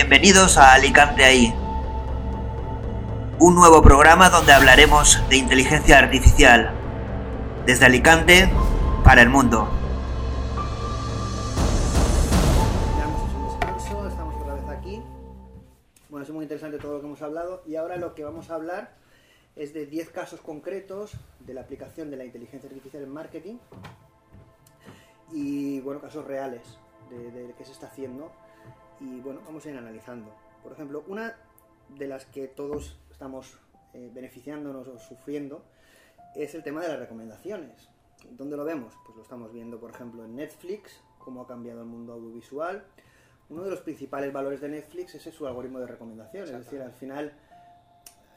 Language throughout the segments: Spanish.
Bienvenidos a Alicante ahí. Un nuevo programa donde hablaremos de inteligencia artificial. Desde Alicante para el mundo. Descanso, estamos otra vez aquí. Bueno, es muy interesante todo lo que hemos hablado y ahora lo que vamos a hablar es de 10 casos concretos de la aplicación de la inteligencia artificial en marketing y, bueno, casos reales de, de qué se está haciendo y, bueno, vamos a ir analizando. Por ejemplo, una de las que todos estamos eh, beneficiándonos o sufriendo es el tema de las recomendaciones. ¿Dónde lo vemos? Pues lo estamos viendo, por ejemplo, en Netflix, cómo ha cambiado el mundo audiovisual. Uno de los principales valores de Netflix es su algoritmo de recomendación. Es decir, al final,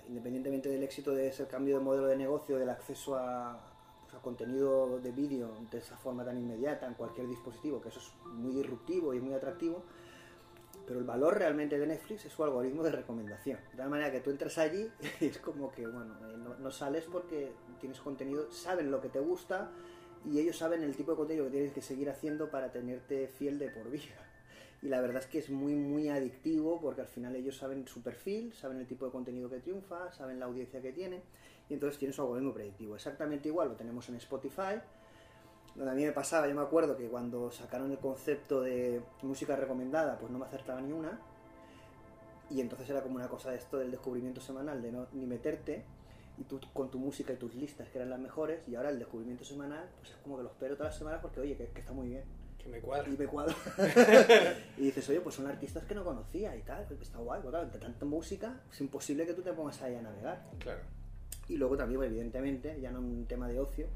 independientemente del éxito de ese cambio de modelo de negocio, del acceso a, pues, a contenido de vídeo de esa forma tan inmediata en cualquier dispositivo, que eso es muy disruptivo y muy atractivo, pero el valor realmente de Netflix es su algoritmo de recomendación. De tal manera que tú entras allí y es como que, bueno, eh, no, no sales porque tienes contenido, saben lo que te gusta y ellos saben el tipo de contenido que tienes que seguir haciendo para tenerte fiel de por vida. Y la verdad es que es muy, muy adictivo porque al final ellos saben su perfil, saben el tipo de contenido que triunfa, saben la audiencia que tiene y entonces tienen su algoritmo predictivo. Exactamente igual lo tenemos en Spotify, donde a mí me pasaba, yo me acuerdo que cuando sacaron el concepto de música recomendada, pues no me acertaba ni una. Y entonces era como una cosa de esto del descubrimiento semanal, de no ni meterte, y tú con tu música y tus listas que eran las mejores, y ahora el descubrimiento semanal, pues es como que lo espero todas las semanas porque, oye, que, que está muy bien. Que me cuadra. Y me cuadro. y dices, oye, pues son artistas que no conocía y tal, está guay, claro, de tanta música es imposible que tú te pongas ahí a navegar. Claro. Y luego también, evidentemente, ya no un tema de ocio,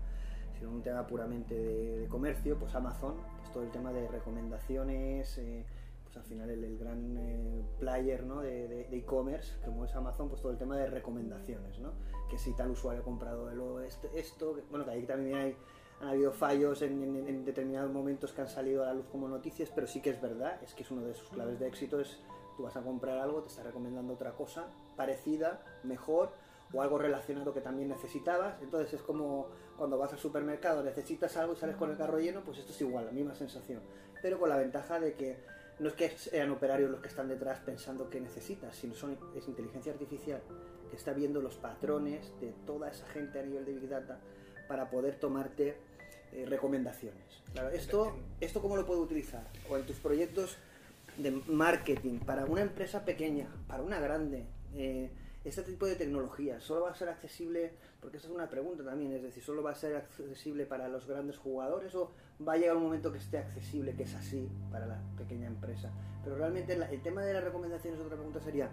sino un tema puramente de, comercio, pues Amazon, pues todo el tema de recomendaciones, eh, pues al final el, el gran eh, player ¿no? de e-commerce, como es Amazon, pues todo el tema de recomendaciones, ¿no? Que si tal usuario ha comprado el- esto, bueno, que ahí también hay, han habido fallos en determinados momentos que han salido a la luz como noticias, pero sí que es verdad, es que es uno de sus claves de éxito, es tú vas a comprar algo, te está recomendando otra cosa parecida, mejor, o algo relacionado que también necesitabas. Entonces es como cuando vas al supermercado, necesitas algo y sales con el carro lleno, pues esto es igual, la misma sensación. Pero con la ventaja de que no es que sean operarios los que están detrás pensando qué necesitas, sino son, es inteligencia artificial que está viendo los patrones de toda esa gente a nivel de Big Data para poder tomarte eh, recomendaciones. Claro, esto, ¿esto cómo lo puedo utilizar? O en tus proyectos de marketing, para una empresa pequeña, para una grande. eh, este tipo de tecnología solo va a ser accesible, porque esa es una pregunta también, es decir, solo va a ser accesible para los grandes jugadores o va a llegar un momento que esté accesible, que es así para la pequeña empresa. Pero realmente la- el tema de las recomendaciones, otra pregunta sería,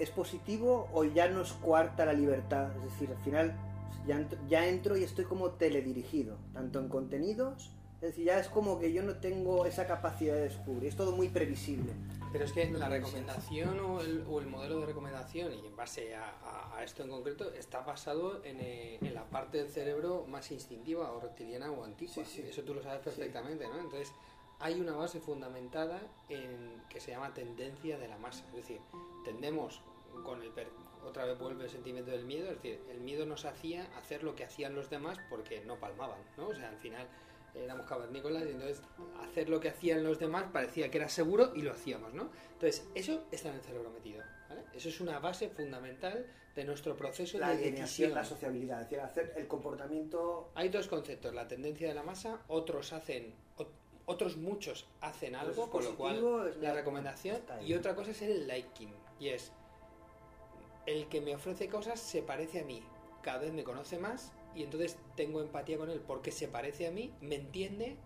¿es positivo o ya nos cuarta la libertad? Es decir, al final ya entro, ya entro y estoy como teledirigido, tanto en contenidos, es decir, ya es como que yo no tengo esa capacidad de descubrir, es todo muy previsible. Pero es que la recomendación o el, o el modelo de recomendación, y en base a, a- a esto en concreto, está basado en, eh, en la parte del cerebro más instintiva o reptiliana o antigua. Sí, sí. Eso tú lo sabes perfectamente, ¿no? Entonces, hay una base fundamentada en que se llama tendencia de la masa. Es decir, tendemos con el... per- otra vez vuelve el sentimiento del miedo, es decir, el miedo nos hacía hacer lo que hacían los demás porque no palmaban, ¿no? O sea, al final éramos cavernícolas y entonces hacer lo que hacían los demás parecía que era seguro y lo hacíamos, ¿no? Entonces, eso está en el cerebro metido, ¿vale? Eso es una base fundamental de nuestro proceso La de decisión. la sociabilidad, es decir, hacer el comportamiento Hay dos conceptos, la tendencia de la masa, otros hacen, ot- otros muchos hacen algo, es con lo cual la recomendación y otra cosa es el liking, y es el que me ofrece cosas se parece a mí, cada vez me conoce más y entonces tengo empatía con él porque se parece a mí, me entiende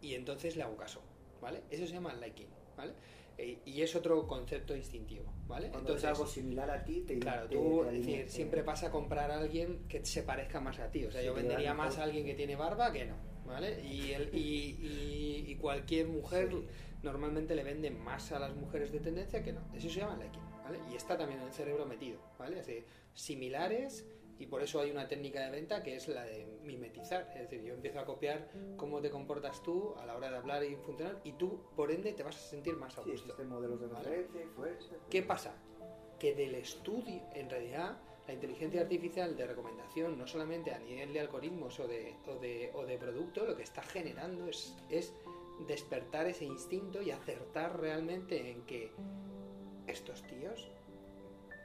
y entonces le hago caso, ¿vale? Eso se llama liking, ¿vale? E- Y es otro concepto instintivo, ¿vale? Cuando es algo similar a ti, te Claro, te- tú, te decir, alinea- siempre vas a comprar a alguien que se parezca más a ti. O sea, Sí, yo te vendería mejor. más a alguien que tiene barba que no, ¿vale? Y, el, y, cualquier mujer Sí. normalmente le vende más a las mujeres de tendencia que no. Eso se llama liking, ¿vale? Y está también en el cerebro metido, ¿vale? Decir, similares y por eso hay una técnica de venta que es la de mimetizar. Es decir, yo empiezo a copiar cómo te comportas tú a la hora de hablar y funcionar y tú, por ende, te vas a sentir más a Sí, gusto. existen modelos de Vale. fuerza. ¿Qué pasa? Que del estudio, en realidad, la inteligencia artificial de recomendación, no solamente a nivel de algoritmos o de, o de, o de producto, lo que está generando es, es despertar ese instinto y acertar realmente en que estos tíos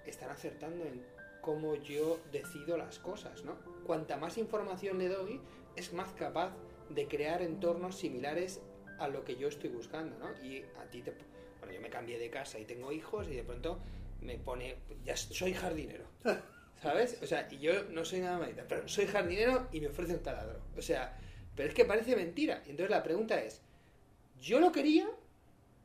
están acertando en cómo yo decido las cosas, ¿no? Cuanta más información le doy, es más capaz de crear entornos similares a lo que yo estoy buscando, ¿no? Y a ti te... Bueno, yo me cambié de casa y tengo hijos y de pronto me pone... Ya soy jardinero. ¿Sabes? O sea, y yo no soy nada malita, pero soy jardinero y me ofrece un taladro. O sea, pero es que parece mentira. Entonces la pregunta es, ¿yo lo quería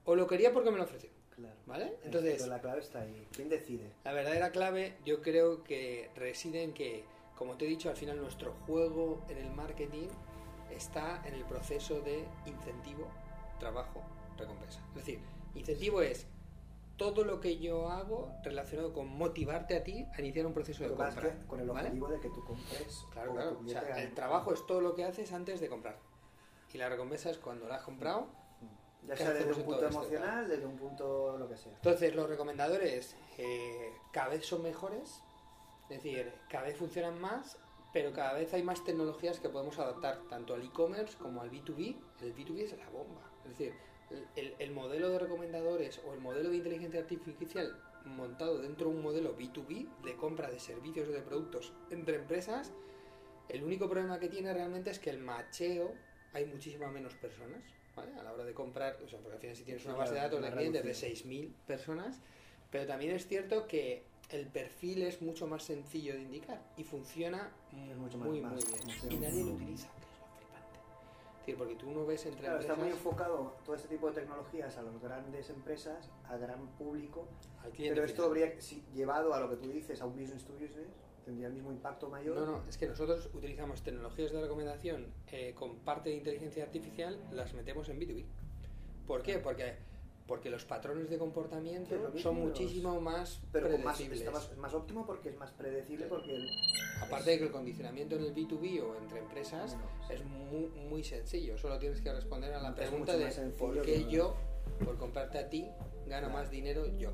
o lo quería porque me lo ofreció? Claro. ¿Vale? Entonces, Pero la clave está ahí. ¿Quién decide? la verdadera clave yo creo que reside en que, como te he dicho, al final nuestro juego en el marketing está en el proceso de incentivo, trabajo, recompensa. Es decir, incentivo es todo lo que yo hago relacionado con motivarte a ti a iniciar un proceso de pasa es compra. que con el ¿vale? objetivo de que tú compres. Claro, claro. O sea, el trabajo es todo lo que haces antes de comprar. Y la recompensa es cuando la has comprado. Ya ¿qué sea desde un punto esto, emocional, desde un punto lo que sea. Entonces, los recomendadores eh, cada vez son mejores, es decir, cada vez funcionan más, pero cada vez hay más tecnologías que podemos adaptar tanto al e-commerce como al B2B. El B2B es la bomba. Es decir, el, el- el modelo de recomendadores o el modelo de inteligencia artificial montado dentro de un modelo B2B de compra de servicios o de productos entre empresas, el único problema que tiene realmente es que el macheo hay muchísimas menos personas ¿vale? a la hora de comprar, o sea, porque al final si tienes una base de datos de clientes de reducido. 6.000 personas, pero también es cierto que el perfil es mucho más sencillo de indicar y funciona mucho más- muy, más- muy bien. Y nadie lo utiliza, que es lo flipante. Es decir, porque tú no ves entre Claro, está muy enfocado todo este tipo de tecnologías a las grandes empresas, a gran público, al cliente pero esto final. habría, si llevado a lo que tú dices, a un business to business, tendría el mismo impacto mayor. No, no, es que nosotros utilizamos tecnologías de recomendación eh, con parte de inteligencia artificial, las metemos en B2B. ¿Por qué? Porque, porque los patrones de comportamiento mismo, son muchísimo más pero predecibles. más, es más óptimo porque es más predecible, porque el- Aparte de que el condicionamiento en el B2B o entre empresas Bueno, es muy, muy sencillo. Solo tienes que responder a la Es pregunta de por qué no- yo, por comprarte a ti, gano Claro. más dinero yo.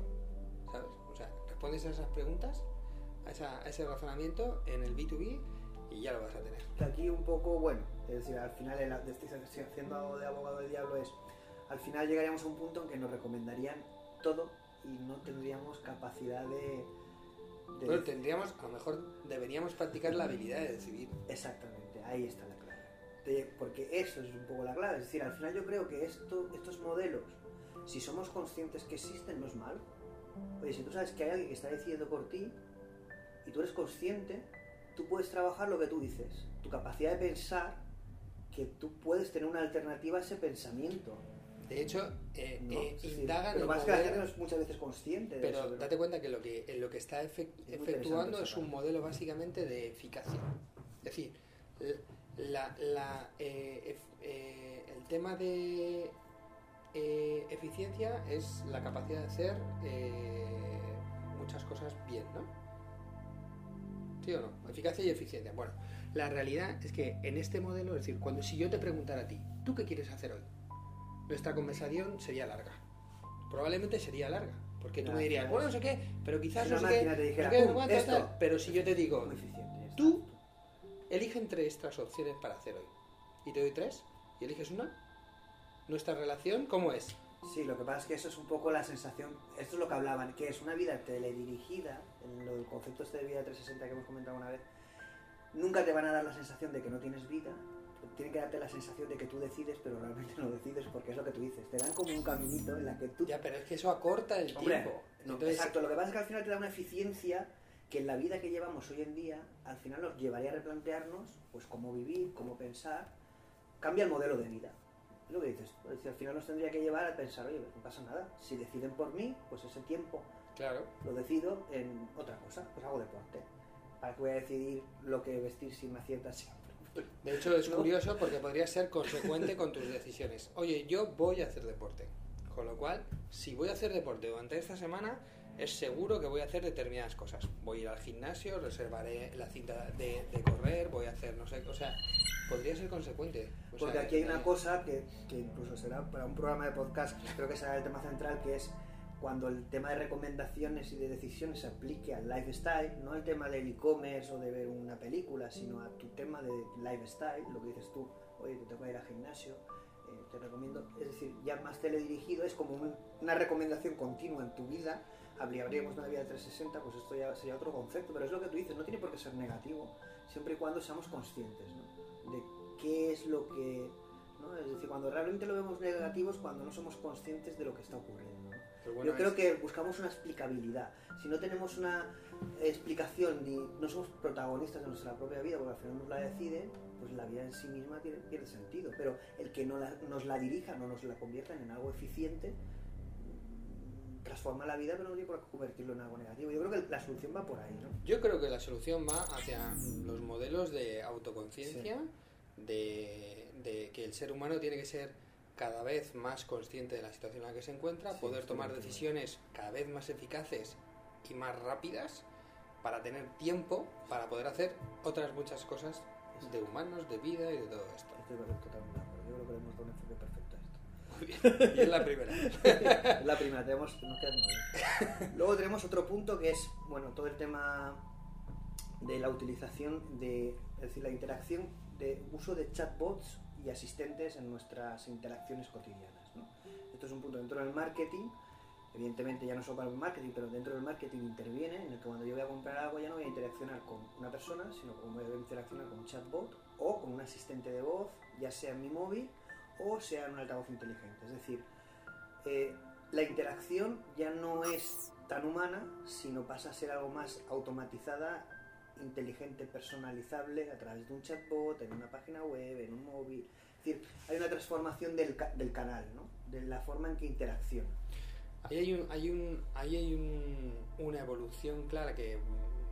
¿Sabes? O sea, respondes a esas preguntas, a, esa- a ese razonamiento en el B2B y ya lo vas a tener. que aquí un poco, bueno, es decir, al final, el, estoy haciendo de abogado del diablo, es, al final llegaríamos a un punto en que nos recomendarían todo y no tendríamos capacidad de... de Bueno, tendríamos, a lo mejor deberíamos practicar la habilidad de decidir. Exactamente, ahí está la clave. De- porque eso es un poco la clave. Es decir, al final yo creo que esto, estos modelos, si somos conscientes que existen, no es malo. Oye, si tú sabes que hay alguien que está decidiendo por ti y tú eres consciente, tú puedes trabajar lo que tú dices. Tu capacidad de pensar que tú puedes tener una alternativa a ese pensamiento. De hecho, eh, ¿no? eh, indagan pero en más que la gente no es muchas veces consciente de Pero eso. date cuenta que lo que, lo que está Es efectuando es un modelo básicamente de eficacia. Es decir, la, la, eh, eh, el tema de eh, eficiencia es la capacidad de hacer muchas cosas bien, ¿no? ¿Sí o no? Eficacia y eficiencia. Bueno, la realidad es que en este modelo, es decir, cuando si yo te preguntara a ti, ¿tú qué quieres hacer hoy? Nuestra conversación sería larga. Probablemente sería larga. Porque tú me dirías, bueno, no sé qué, pero quizás no una sé qué, máquina te dijera, no sé qué, no "Pum, cuánto, esto". tal". Pero si yo te digo, tú elige entre estas opciones para hacer hoy. Y te doy tres, y eliges una. Nuestra relación, ¿cómo es? Sí, lo que pasa es que eso es un poco la sensación, esto es lo que hablaban, que es una vida teledirigida, en del concepto este de vida 360 que hemos comentado una vez, nunca te van a dar la sensación de que no tienes vida, tienen que darte la sensación de que tú decides, pero realmente no decides porque es lo que tú dices, te dan como un caminito en la que tú... Ya, pero es que eso acorta el Hombre, tiempo. no, Entonces, exacto, lo que pasa es que al final te da una eficiencia que en la vida que llevamos hoy en día, al final nos llevaría a replantearnos pues cómo vivir, cómo pensar, cambia el modelo de vida. Lo que dices, pues, si al final nos tendría que llevar a pensar, oye, no pasa nada, si deciden por mí, pues ese tiempo claro. lo decido en otra cosa, pues hago deporte. ¿Para qué voy a decidir lo que vestir si me acierta siempre? De hecho, es ¿No? curioso porque podrías ser consecuente con tus decisiones. Oye, yo voy a hacer deporte. Con lo cual, si voy a hacer deporte durante esta semana, es seguro que voy a hacer determinadas cosas. Voy a ir al gimnasio, reservaré la cinta de, de correr, voy a hacer no sé, o sea, podría ser consecuente. O Porque sea, aquí hay una cosa que, que incluso será para un programa de podcast, creo que será el tema central, que es cuando el tema de recomendaciones y de decisiones se aplique al lifestyle, no el tema del e-commerce o de ver una película, sino a tu tema de lifestyle, lo que dices tú, oye, te toca ir al gimnasio, eh, te recomiendo, es decir, ya más teledirigido, es como un- una recomendación continua en tu vida, hablaríamos de una vida de 360, pues esto ya sería otro concepto, pero es lo que tú dices, no tiene por qué ser negativo, siempre y cuando seamos conscientes ¿no? de qué es lo que... ¿no? Es decir, cuando realmente lo vemos negativo es cuando no somos conscientes de lo que está ocurriendo. ¿no? Bueno, Yo creo es- que buscamos una explicabilidad. Si no tenemos una explicación ni no somos protagonistas de nuestra propia vida, porque al final nos la deciden, pues la vida en sí misma tiene, pierde sentido. Pero el que no la- nos la dirija, no nos la conviertan en algo eficiente, transforma la vida, pero no tiene por qué convertirlo en algo negativo. Yo creo que la solución va por ahí, ¿no? Yo creo que la solución va hacia los modelos de autoconciencia, de, de que el ser humano tiene que ser cada vez más consciente de la situación en la que se encuentra, Sí, poder tomar decisiones cada vez más eficaces y más rápidas para tener tiempo para poder hacer otras muchas cosas de humanos, de vida y de todo esto. Estoy totalmente de acuerdo. Yo creo que le hemos dado un enfoque perfecto a esto. Muy bien. Y es la primera. Es la primera, tenemos, nos quedan nueve. Luego tenemos otro punto que es, bueno, todo el tema de la utilización de, es decir, la interacción de uso de chatbots y asistentes en nuestras interacciones cotidianas. ¿no? Esto es un punto dentro del marketing, evidentemente ya no solo para el marketing, pero dentro del marketing interviene en el que cuando yo voy a comprar algo ya no voy a interaccionar con una persona, sino que voy a interaccionar con un chatbot o con un asistente de voz, ya sea en mi móvil o sea en un altavoz inteligente. Es decir, eh, la interacción ya no es tan humana, sino pasa a ser algo más automatizada, inteligente, personalizable a través de un chatbot, en una página web, en un móvil. Es decir, hay una transformación del, del canal, ¿no? de la forma en que interacciona. Ahí hay, un, hay, un, ahí hay un- una evolución clara que,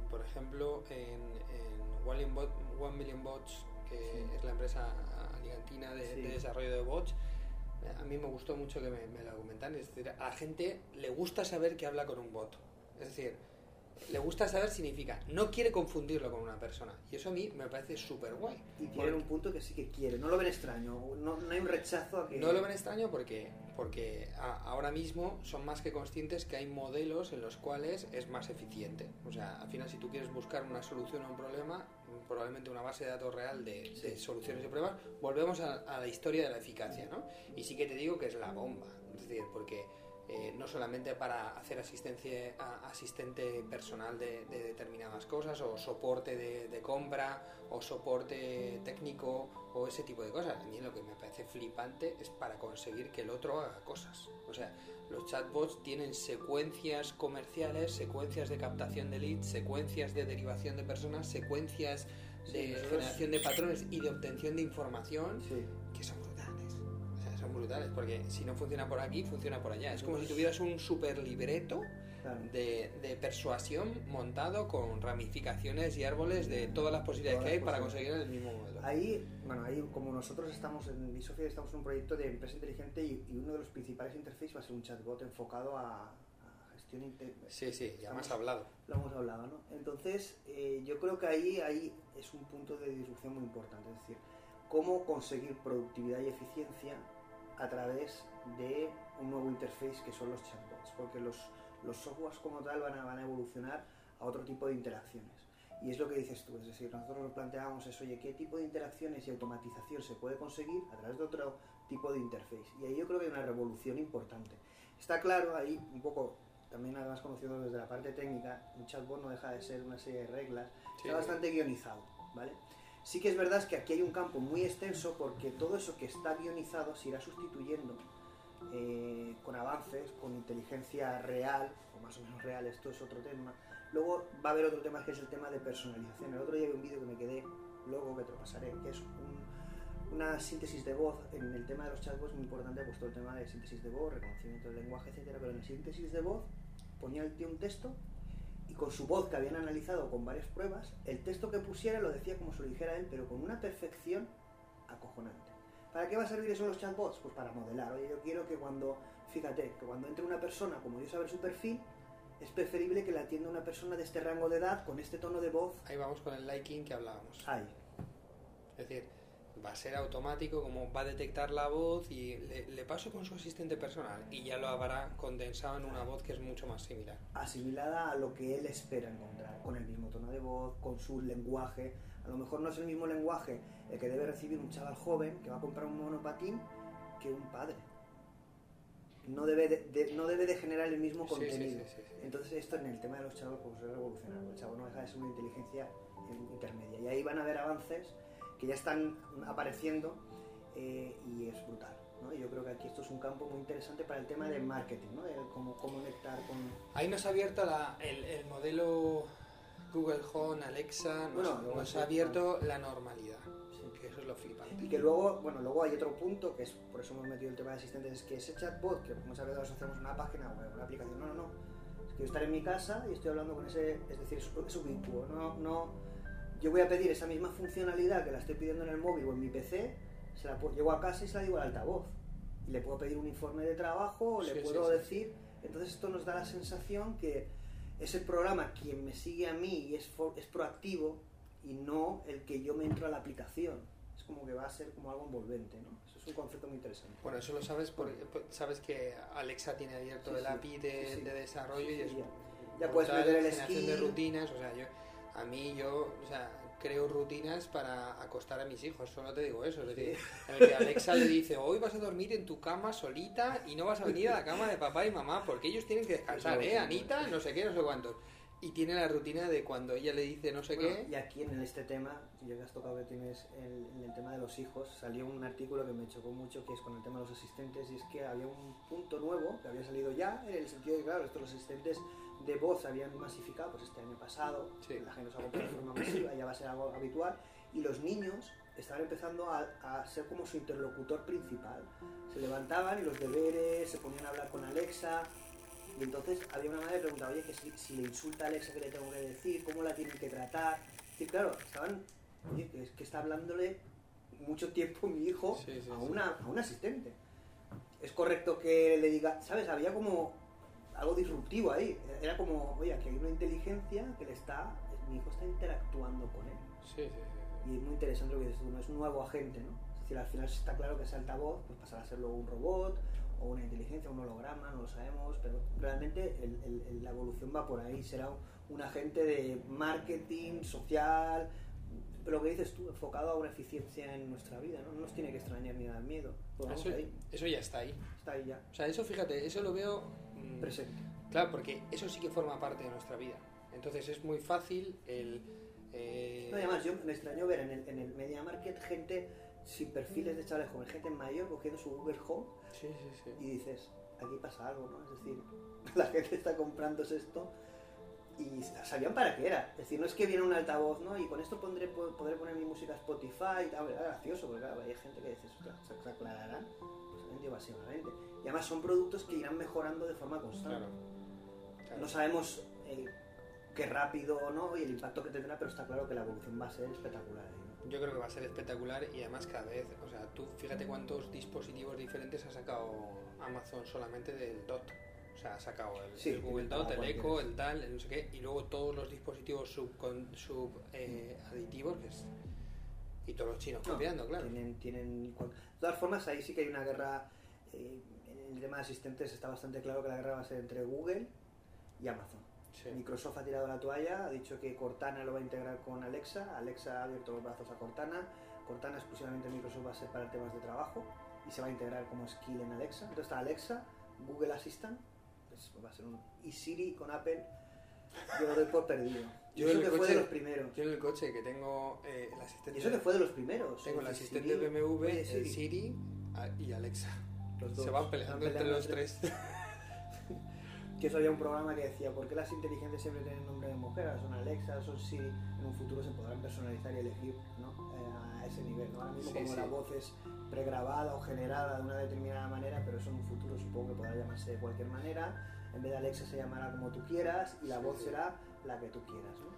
por ejemplo, en, en One, Million Bot- One Million Bots, que Sí. es la empresa alicantina de, Sí. de desarrollo de bots, a mí me gustó mucho que me, me lo comentaran. Es decir, a la gente le gusta saber que habla con un bot. Es decir, le gusta saber significa, no quiere confundirlo con una persona. Y eso a mí me parece súper guay. Y tienen un punto que sí que quiere, no lo ven extraño, no, no hay un rechazo a que... No lo ven extraño porque, porque a- ahora mismo son más que conscientes que hay modelos en los cuales es más eficiente. O sea, al final si tú quieres buscar una solución a un problema, probablemente una base de datos real de, de soluciones y pruebas, volvemos a, a la historia de la eficacia, ¿no? Y sí que te digo que es la bomba. Es decir, porque eh, no solamente para hacer asistencia, asistente personal de, de determinadas cosas, o soporte de, de compra, o soporte técnico, o ese tipo de cosas. A mí lo que me parece flipante es para conseguir que el otro haga cosas. O sea, los chatbots tienen secuencias comerciales, secuencias de captación de leads, secuencias de derivación de personas, secuencias de generación de patrones y de obtención de información Sí. que son son brutales, porque si no funciona por aquí, funciona por allá. Es como si tuvieras un super libreto de, de persuasión montado con ramificaciones y árboles de todas las posibilidades Todas que hay para conseguir el mismo modelo. Ahí, bueno, ahí como nosotros estamos en Bisofia, estamos en un proyecto de empresa inteligente y, y uno de los principales interfaces va a ser un chatbot enfocado a, inte- Sí, sí, ya Estamos- hablado. Lo hemos hablado, ¿no? Entonces, eh, yo creo que ahí, ahí es un punto de disrupción muy importante, es decir, cómo conseguir productividad y eficiencia a través de un nuevo interface que son los chatbots, porque los, los softwares como tal van a, van a evolucionar a otro tipo de interacciones. Y es lo que dices tú, es decir, nosotros nos planteábamos eso, oye, ¿qué tipo de interacciones y automatización se puede conseguir a través de otro tipo de interface? Y ahí yo creo que hay una revolución importante. Está claro, ahí un poco, también además conocido desde la parte técnica, un chatbot no deja de ser una serie de reglas, Sí. está bastante guionizado, ¿vale? Sí que es verdad que aquí hay un campo muy extenso porque todo eso que está guionizado se irá sustituyendo eh, con avances, con inteligencia real, o más o menos real, esto es otro tema. Luego va a haber otro tema que es el tema de personalización. El otro día vi un vídeo que me quedé loco, que te lo pasaré, que es un- una síntesis de voz. En el tema de los chatbots muy importante, pues todo el tema de síntesis de voz, reconocimiento del lenguaje, etcétera, pero en la síntesis de voz ponía el tío un texto y con su voz que habían analizado con varias pruebas, el texto que pusiera lo decía como se lo dijera él, pero con una perfección acojonante. ¿Para qué va a servir eso los chatbots? Pues para modelar. Oye, yo quiero que cuando, fíjate, que cuando entre una persona, como yo saber su perfil, es preferible que la atienda una persona de este rango de edad, con este tono de voz. Ahí vamos con el liking que hablábamos. Ay, Es decir, va a ser automático, como va a detectar la voz y le, le paso con su asistente personal y ya lo habrá condensado en una voz que es mucho más similar. asimilada a lo que él espera encontrar, con el mismo tono de voz, con su lenguaje. A lo mejor no es el mismo lenguaje el que debe recibir un chaval joven que va a comprar un monopatín que un padre. No debe de, de- no debe de generar el mismo contenido. sí, sí, sí. Entonces esto en el tema de los chavos pues es revolucionario. El chavo no deja de ser una inteligencia in- intermedia. Y ahí van a haber avances que ya están apareciendo eh, y es brutal. ¿no? Yo creo que aquí esto es un campo muy interesante para el tema del marketing, ¿no? de cómo, conectar con... Ahí nos ha abierto la- el, el modelo Google Home, Alexa, nos, Bueno, nos ha abierto la normalidad. Sí. Que eso es lo flipante. Y que luego, bueno, luego hay otro punto, que es por eso hemos metido el tema de asistentes, es que ese chatbot, que muchas veces asociamos una página o una aplicación, no, no, no. Es que yo estaré en mi casa y estoy hablando con ese, es decir, es, es ubicuo, no, no, yo voy a pedir esa misma funcionalidad que la estoy pidiendo en el móvil o en mi PC, se la puedo- llego a casa y se la digo al altavoz. Y le puedo pedir un informe de trabajo, o le Sí, puedo sí. decir, entonces esto nos da la sensación que es el programa quien me sigue a mí y es, es proactivo y no el que yo me entro a la aplicación. Es como que va a ser como algo envolvente, ¿no? Eso es un concepto muy interesante. Bueno, eso lo sabes porque sabes que Alexa tiene abierto Sí, el. API de, desarrollo y es ya. Ya puedes meter el generación de rutinas, o sea, yo a mí yo, o sea, creo rutinas para acostar a mis hijos, solo te digo eso, es decir, en el que Alexa le dice, "Hoy vas a dormir en tu cama solita y no vas a venir a la cama de papá y mamá porque ellos tienen que descansar, ¿eh. Anita? No sé qué, no sé cuántos." Y tiene la rutina de cuando ella le dice no sé Bueno, qué, y aquí en este tema, ya que has tocado que tienes el, en el tema de los hijos, salió un artículo que me chocó mucho, que es con el tema de los asistentes, y es que había un punto nuevo que había salido ya, en el sentido de que, claro, estos los asistentes de voz habían masificado pues este año pasado, Sí. la gente los ha comprado de forma masiva, ya va a ser algo habitual, y los niños estaban empezando a, a ser como su interlocutor principal. Se levantaban y los deberes, se ponían a hablar con Alexa, y entonces había una madre que preguntaba, oye, que si, si le insulta a Alexa, ¿qué le tengo que decir? ¿Cómo la tienen que tratar? Y claro, estaban, oye, que, es que está hablándole mucho tiempo mi hijo Sí, sí, a, una, a un asistente. Es correcto que le diga, ¿sabes? Había como algo disruptivo ahí. Era como, oye, aquí hay una inteligencia que le está, mi hijo está interactuando con él. sí, sí, sí. Y es muy interesante lo que dices tú, no es un nuevo agente, ¿no? Es decir, al final está claro que ese altavoz pues pasará a ser luego un robot o una inteligencia, un holograma, no lo sabemos, pero realmente el- el- la evolución va por ahí, será un, un agente de marketing, social, lo que dices tú, enfocado a una eficiencia en nuestra vida, ¿no? No nos tiene que extrañar ni dar miedo, Eso, eso ya está ahí. está ahí ya, O sea, eso fíjate, eso lo veo presente. Claro, porque eso sí que forma parte de nuestra vida. Entonces es muy fácil el... eh, No, además, yo me extraño ver en el, en el Media Market gente sin perfiles de chavales jóvenes, gente mayor cogiendo su Google Home Sí, sí, sí. y dices, aquí pasa algo, ¿no? Es decir, la gente está comprándose esto y sabían para qué era. Es decir, no es que viene un altavoz, ¿no? Y con esto pondré, po- podré poner mi música a Spotify tal. Era gracioso, porque claro, hay gente que dice, "Ostras, ¿se, se aclararán? Ha vendido masivamente. Y además son productos que irán mejorando de forma constante. Claro. claro. No sabemos eh, qué rápido no y el impacto que tendrá, pero está claro que la evolución va a ser espectacular. ¿no? Yo creo que va a ser espectacular y además cada vez, o sea, tú fíjate cuántos dispositivos diferentes ha sacado Amazon solamente del DOT. O sea, ha sacado el, Sí, el Google Dot, el. Echo, el tal, el no sé qué, y luego todos los dispositivos sub, sub eh, aditivos que es- y todos los chinos No, copiando, claro. Tienen, todas formas, ahí sí que hay una guerra. eh, en el tema de asistentes está bastante claro que la guerra va a ser entre Google y Amazon. Sí. Microsoft ha tirado la toalla, ha dicho que Cortana lo va a integrar con Alexa. Alexa ha abierto los brazos a Cortana. Cortana exclusivamente Microsoft va a ser para temas de trabajo y se va a integrar como skill en Alexa. Entonces está Alexa, Google Assistant, pues va a ser un. Y Siri con Apple, yo lo doy por perdido. Yo eso que el fue de coche- los primeros. Yo en el coche que tengo eh, el asistente... Y eso que fue de los primeros. Tengo el decir, asistente Siri, BMW, el Siri. Y Alexa. Los Se dos. van peleando entre los tres. Que eso había un programa que decía, ¿por qué las inteligencias siempre tienen nombre de mujer? Ahora son Alexa, son Siri. En un futuro se podrán personalizar y elegir ¿no? Eh, a ese nivel. ¿no? Ahora mismo Sí, como sí. la voz es pregrabada o generada de una determinada manera, pero eso en un futuro supongo que podrá llamarse de cualquier manera. En vez de Alexa se llamará como tú quieras y la Sí, voz sí. será la que tú quieras. ¿no?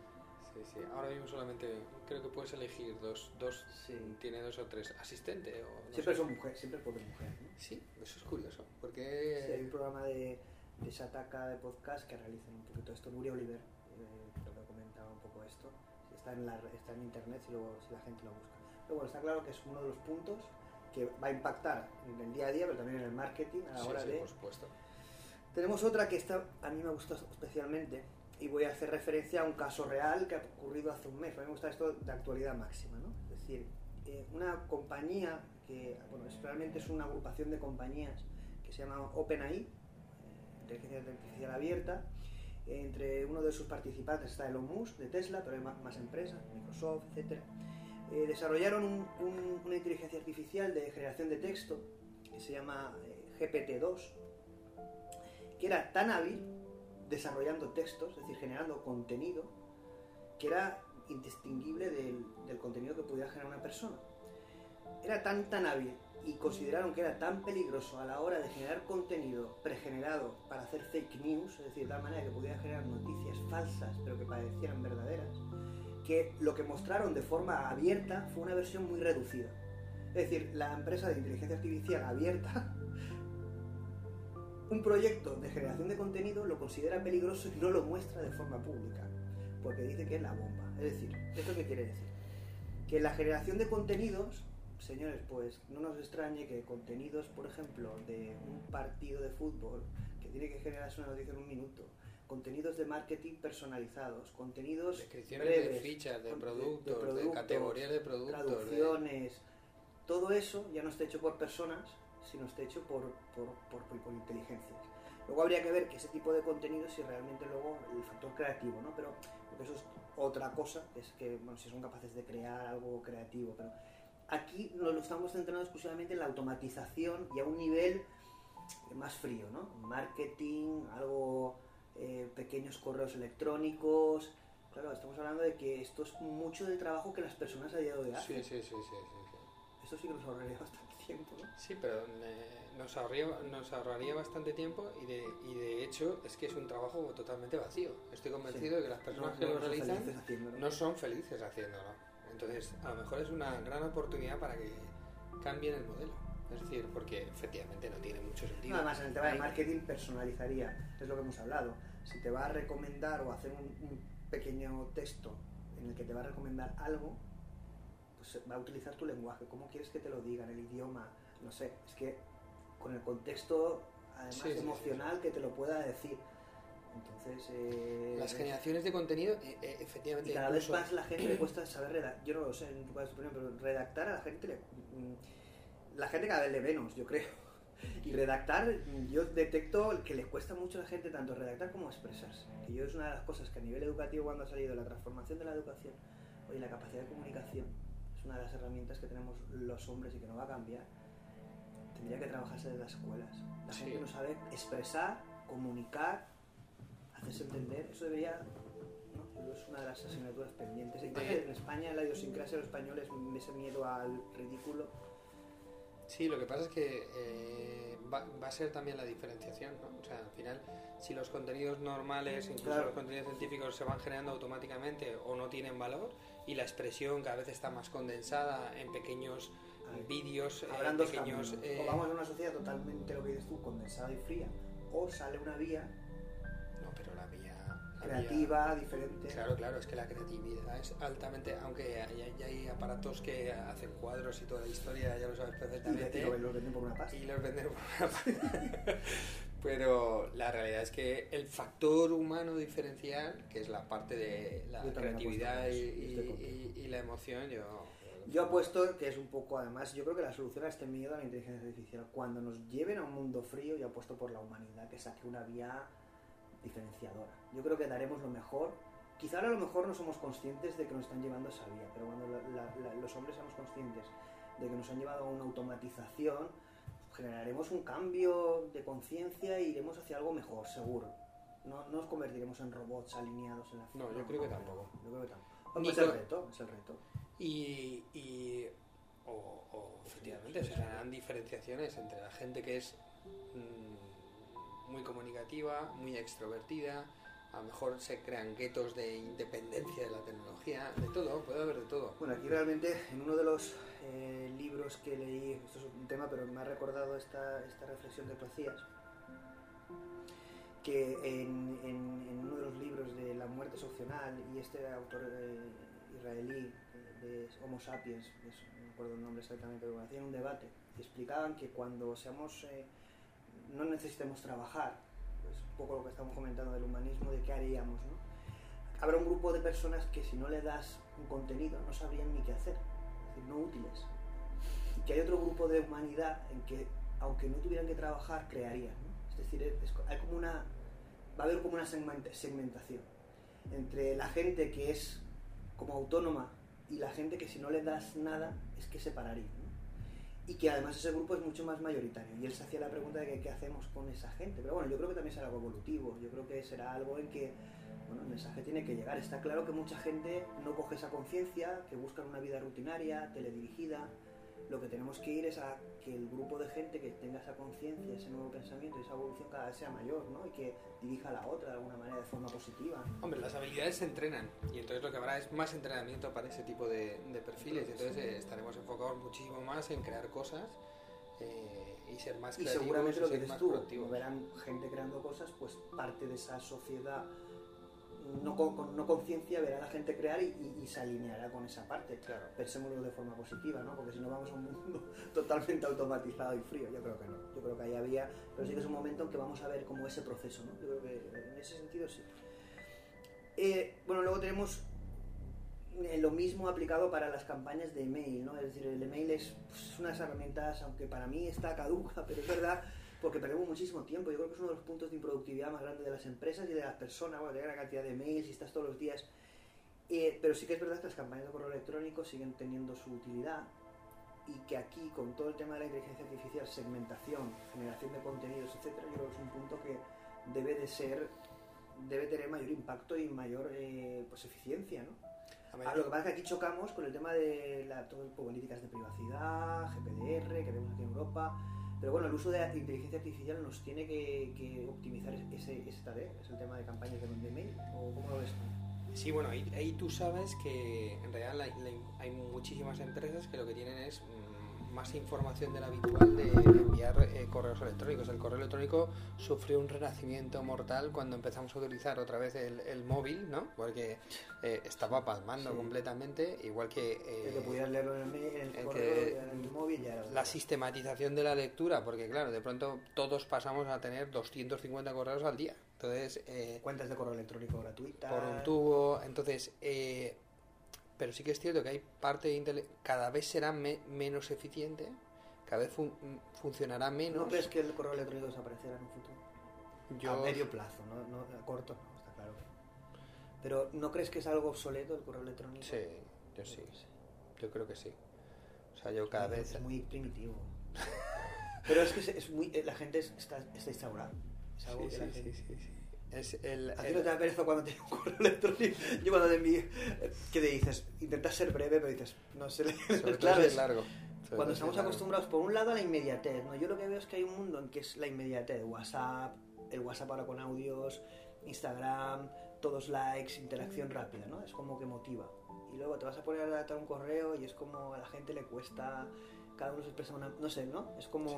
Sí, sí. Ahora mismo solamente creo que puedes elegir dos, dos Sí. tiene dos o tres asistente o no Siempre sé. son mujeres, siempre pobre mujer. ¿no? Sí, eso es curioso, Sí, hay porque un programa de, de Shataka de podcast que realizan un poquito esto. Nuria Oliver, eh, creo que comentaba un poco esto. Está en, la, está en internet si, luego, si la gente lo busca. Pero bueno, está claro que es uno de los puntos que va a impactar en el día a día, pero también en el marketing a la sí, hora sí, de... por supuesto. Tenemos otra que está, a mí me gusta especialmente y voy a hacer referencia a un caso real que ha ocurrido hace un mes. A mí me gusta esto de actualidad máxima, ¿no? Es decir, eh, una compañía que bueno, es, realmente es una agrupación de compañías que se llama OpenAI, eh, inteligencia artificial abierta. Entre uno de sus participantes está Elon Musk de Tesla, pero hay más, empresas, Microsoft, etc. Eh, desarrollaron un- un- una inteligencia artificial de generación de texto que se llama eh, GPT-2, que era tan hábil desarrollando textos, es decir, generando contenido, que era indistinguible del, del contenido que pudiera generar una persona. Era tan tan hábil y consideraron que era tan peligroso a la hora de generar contenido pregenerado para hacer fake news, es decir, de tal manera que pudiera generar noticias falsas pero que parecieran verdaderas, que lo que mostraron de forma abierta fue una versión muy reducida. Es decir, la empresa de inteligencia artificial abierta, un proyecto de generación de contenido lo considera peligroso y no lo muestra de forma pública, porque dice que es la bomba. Es decir, ¿esto qué quiere decir? Que la generación de contenidos, señores, pues no nos extrañe que contenidos, por ejemplo, de un partido de fútbol que tiene que generarse una noticia en un minuto, contenidos de marketing personalizados, contenidos Descripciones de breves, fichas, de productos, de, productos, categorías de productos. de- traducciones, todo eso ya no está hecho por personas, sino está hecho por, por, por, por- inteligencias. Luego habría que ver que ese tipo de contenido si realmente luego el factor creativo, ¿no? Pero porque eso es otra cosa, es que, bueno, si son capaces de crear algo creativo, pero aquí nos lo estamos centrando exclusivamente en la automatización y a un nivel más frío, ¿no? Marketing, algo, eh, pequeños correos electrónicos. Claro, estamos hablando de que esto es mucho del trabajo que las personas a día de hoy Sí, hacen. sí, sí, sí, sí, sí. Esto sí que nos tiempo, ¿no? Sí, pero eh, nos, ahorraría, nos ahorraría bastante tiempo y de, y de hecho es que es un trabajo totalmente vacío. Estoy convencido de que las personas No- que no lo son realizan felices haciéndolo. no son felices haciéndolo. Entonces, a lo mejor es una gran oportunidad para que cambien el modelo. Es decir, porque efectivamente no tiene mucho sentido. No, además, en el tema de marketing personalizaría, es lo que hemos hablado. Si te va a recomendar o hacer un, un pequeño texto en el que te va a recomendar algo, va a utilizar tu lenguaje. ¿Cómo quieres que te lo digan? El idioma, no sé. Es que con el contexto, además Sí, sí, sí, emocional, que te lo pueda decir. Entonces, eh, Las generaciones de contenido, eh, eh, efectivamente, y cada vez incluso- más la gente le cuesta saber redactar. Yo no lo sé en tu caso, por ejemplo, pero redactar a la gente le. mm, La gente cada vez le menos, yo creo. Y redactar, yo detecto que les cuesta mucho a la gente tanto redactar como expresarse. Que yo es una de las cosas que a nivel educativo, cuando ha salido la transformación de la educación, oye, la capacidad de comunicación una de las herramientas que tenemos los hombres y que no va a cambiar. Tendría que trabajarse desde las escuelas. La Sí. gente no sabe expresar, comunicar, hacerse entender. Eso debería ¿no? Es una de las asignaturas pendientes. Y en España la idiosincrasia de los españoles, ese miedo al ridículo. Sí, lo que pasa es que eh, va, va a ser también la diferenciación, ¿no? O sea, al final, si los contenidos normales, incluso Claro. los contenidos científicos, se van generando automáticamente o no tienen valor, y la expresión cada vez está más condensada en pequeños vídeos, eh, Habrán dos pequeños... eh, O vamos a una sociedad totalmente, lo que dices tú, condensada y fría. O sale una vía No, pero la vía... la creativa, vía- diferente. Claro, claro, es que la creatividad es altamente, aunque hay, hay- aparatos que hacen cuadros y toda la historia, ya lo sabes perfectamente. y lo, lo venden por una pasta. y los vender por una parte. Pero la realidad es que el factor humano diferencial, que es la parte de la creatividad y, contigo. y- y la emoción, yo... Yo apuesto que es un poco, además, yo creo que la solución a este miedo a la inteligencia artificial, cuando nos lleven a un mundo frío, yo apuesto por la humanidad que saque una vía diferenciadora. Yo creo que daremos lo mejor. Quizá ahora a lo mejor no somos conscientes de que nos están llevando a esa vía, pero cuando la- la- la- los hombres somos conscientes de que nos han llevado a una automatización, generaremos un cambio de conciencia e iremos hacia algo mejor, seguro. No, no nos convertiremos en robots alineados en la No, yo creo que tampoco. Yo creo que tampoco. Ni es el reto, es el reto. Y, y- o, o efectivamente se generan diferenciaciones entre la gente que es mm, muy comunicativa, muy extrovertida, a lo mejor se crean guetos de independencia de la tecnología, de todo, puede haber de todo. Bueno, aquí realmente en uno de los eh, libros que leí, esto es un tema, pero me ha recordado esta, esta reflexión que tú hacías, que en, uno de los libros de La muerte es opcional, y este autor eh, israelí eh, de Homo sapiens, es- no me acuerdo el nombre exactamente, pero hacían un debate, y explicaban que cuando seamos, no necesitemos trabajar, poco lo que estamos comentando del humanismo, de qué haríamos, habrá un grupo de personas que si no le das un contenido no sabrían ni qué hacer, es no útiles. que hay otro grupo de humanidad en que, aunque no tuvieran que trabajar, crearían. Es decir, hay como una, va a haber como una segment- segmentación entre la gente que es como autónoma y la gente que si no le das nada es que se pararía. Y que además ese grupo es mucho más mayoritario. Y él se hacía la pregunta de que, qué hacemos con esa gente. Pero bueno, yo creo que también será algo evolutivo. Yo creo que será algo en que bueno, el mensaje tiene que llegar. Está claro que mucha gente no coge esa conciencia, que buscan una vida rutinaria, teledirigida. Lo que tenemos que ir es a que el grupo de gente que tenga esa conciencia, ese nuevo pensamiento, esa evolución cada vez sea mayor, ¿no? Y que dirija a la otra de alguna manera de forma positiva. Hombre, las habilidades se entrenan y entonces lo que habrá es más entrenamiento para ese tipo de, de perfiles y entonces eh, estaremos enfocados muchísimo más en crear cosas eh, y ser más Y creativos seguramente y lo que dices tú, verán gente creando cosas, pues parte de esa sociedad no con, no conciencia verá a la gente crear y, y- y se alineará con esa parte. Claro. Pensémoslo de forma positiva, ¿no? Porque si no vamos a un mundo totalmente automatizado y frío, yo creo que no. Yo creo que ahí había, pero sí que es un momento en que vamos a ver como ese proceso, ¿no? Yo creo que en ese sentido sí. Eh, bueno, luego tenemos eh, lo mismo aplicado para las campañas de email, ¿no? Es decir, el email es pues, unas herramientas, aunque para mí está caduca, pero es verdad, porque perdemos muchísimo tiempo. Yo creo que es uno de los puntos de improductividad más grandes de las empresas y de las personas, bueno, tener una cantidad de mails y estás todos los días. Eh, pero sí que es verdad que las campañas de correo electrónico siguen teniendo su utilidad y que aquí, con todo el tema de la inteligencia artificial, segmentación, generación de contenidos, etcétera, yo creo que es un punto que debe de ser, debe tener mayor impacto y mayor eh, pues eficiencia, ¿no? A lo que pasa es que aquí chocamos con el tema de la, todo el- políticas de privacidad, GPDR, que vemos aquí en Europa. Pero bueno, el uso de inteligencia artificial nos tiene que, optimizar ese, esa tarea. Es el tema de campañas de, mail. ¿O cómo lo ves? Sí, bueno, ahí, tú sabes que en realidad hay, hay muchísimas empresas que lo que tienen es mm, más información de la habitual de enviar eh, correos electrónicos. El correo electrónico sufrió un renacimiento mortal cuando empezamos a utilizar otra vez el, el móvil, ¿no? Porque eh, estaba palmando Sí. completamente, igual que... eh, que pudieras leerlo en el, correo, en móvil ya la sistematización de la lectura, porque claro, de pronto todos pasamos a tener 250 correos al día. Entonces, eh, cuentas de correo electrónico gratuitas. por un tubo. Entonces, eh, pero sí que es cierto que hay parte de intele- cada vez será me- menos eficiente, cada vez fun- funcionará menos. ¿No crees que el correo electrónico desaparecerá en un futuro? Yo, A medio plazo, no, no a corto, no, está claro. Pero ¿no crees que es algo obsoleto el correo electrónico? sí, yo sí, yo creo que sí. O sea, yo cada vez es muy primitivo. Pero es que es, muy, eh, la gente es- está, está instaurada. Es algo Sí, que sí, la sí, gente- sí, sí. Es el, ¿A ti no te da pereza cuando tienes un correo electrónico? Yo cuando te envío, ¿qué te dices? Intentas ser breve, pero dices, no sé. sobre claro, es- largo. Sobre cuando estamos es largo. acostumbrados, por un lado, a la inmediatez, ¿no? Yo lo que veo es que hay un mundo en que es la inmediatez. WhatsApp, el WhatsApp ahora con audios, Instagram, todos likes, interacción rápida, ¿no? Es como que motiva. Y luego te vas a poner a redactar un correo y es como a la gente le cuesta, cada uno se expresa una... No sé, ¿no? Es como... Sí.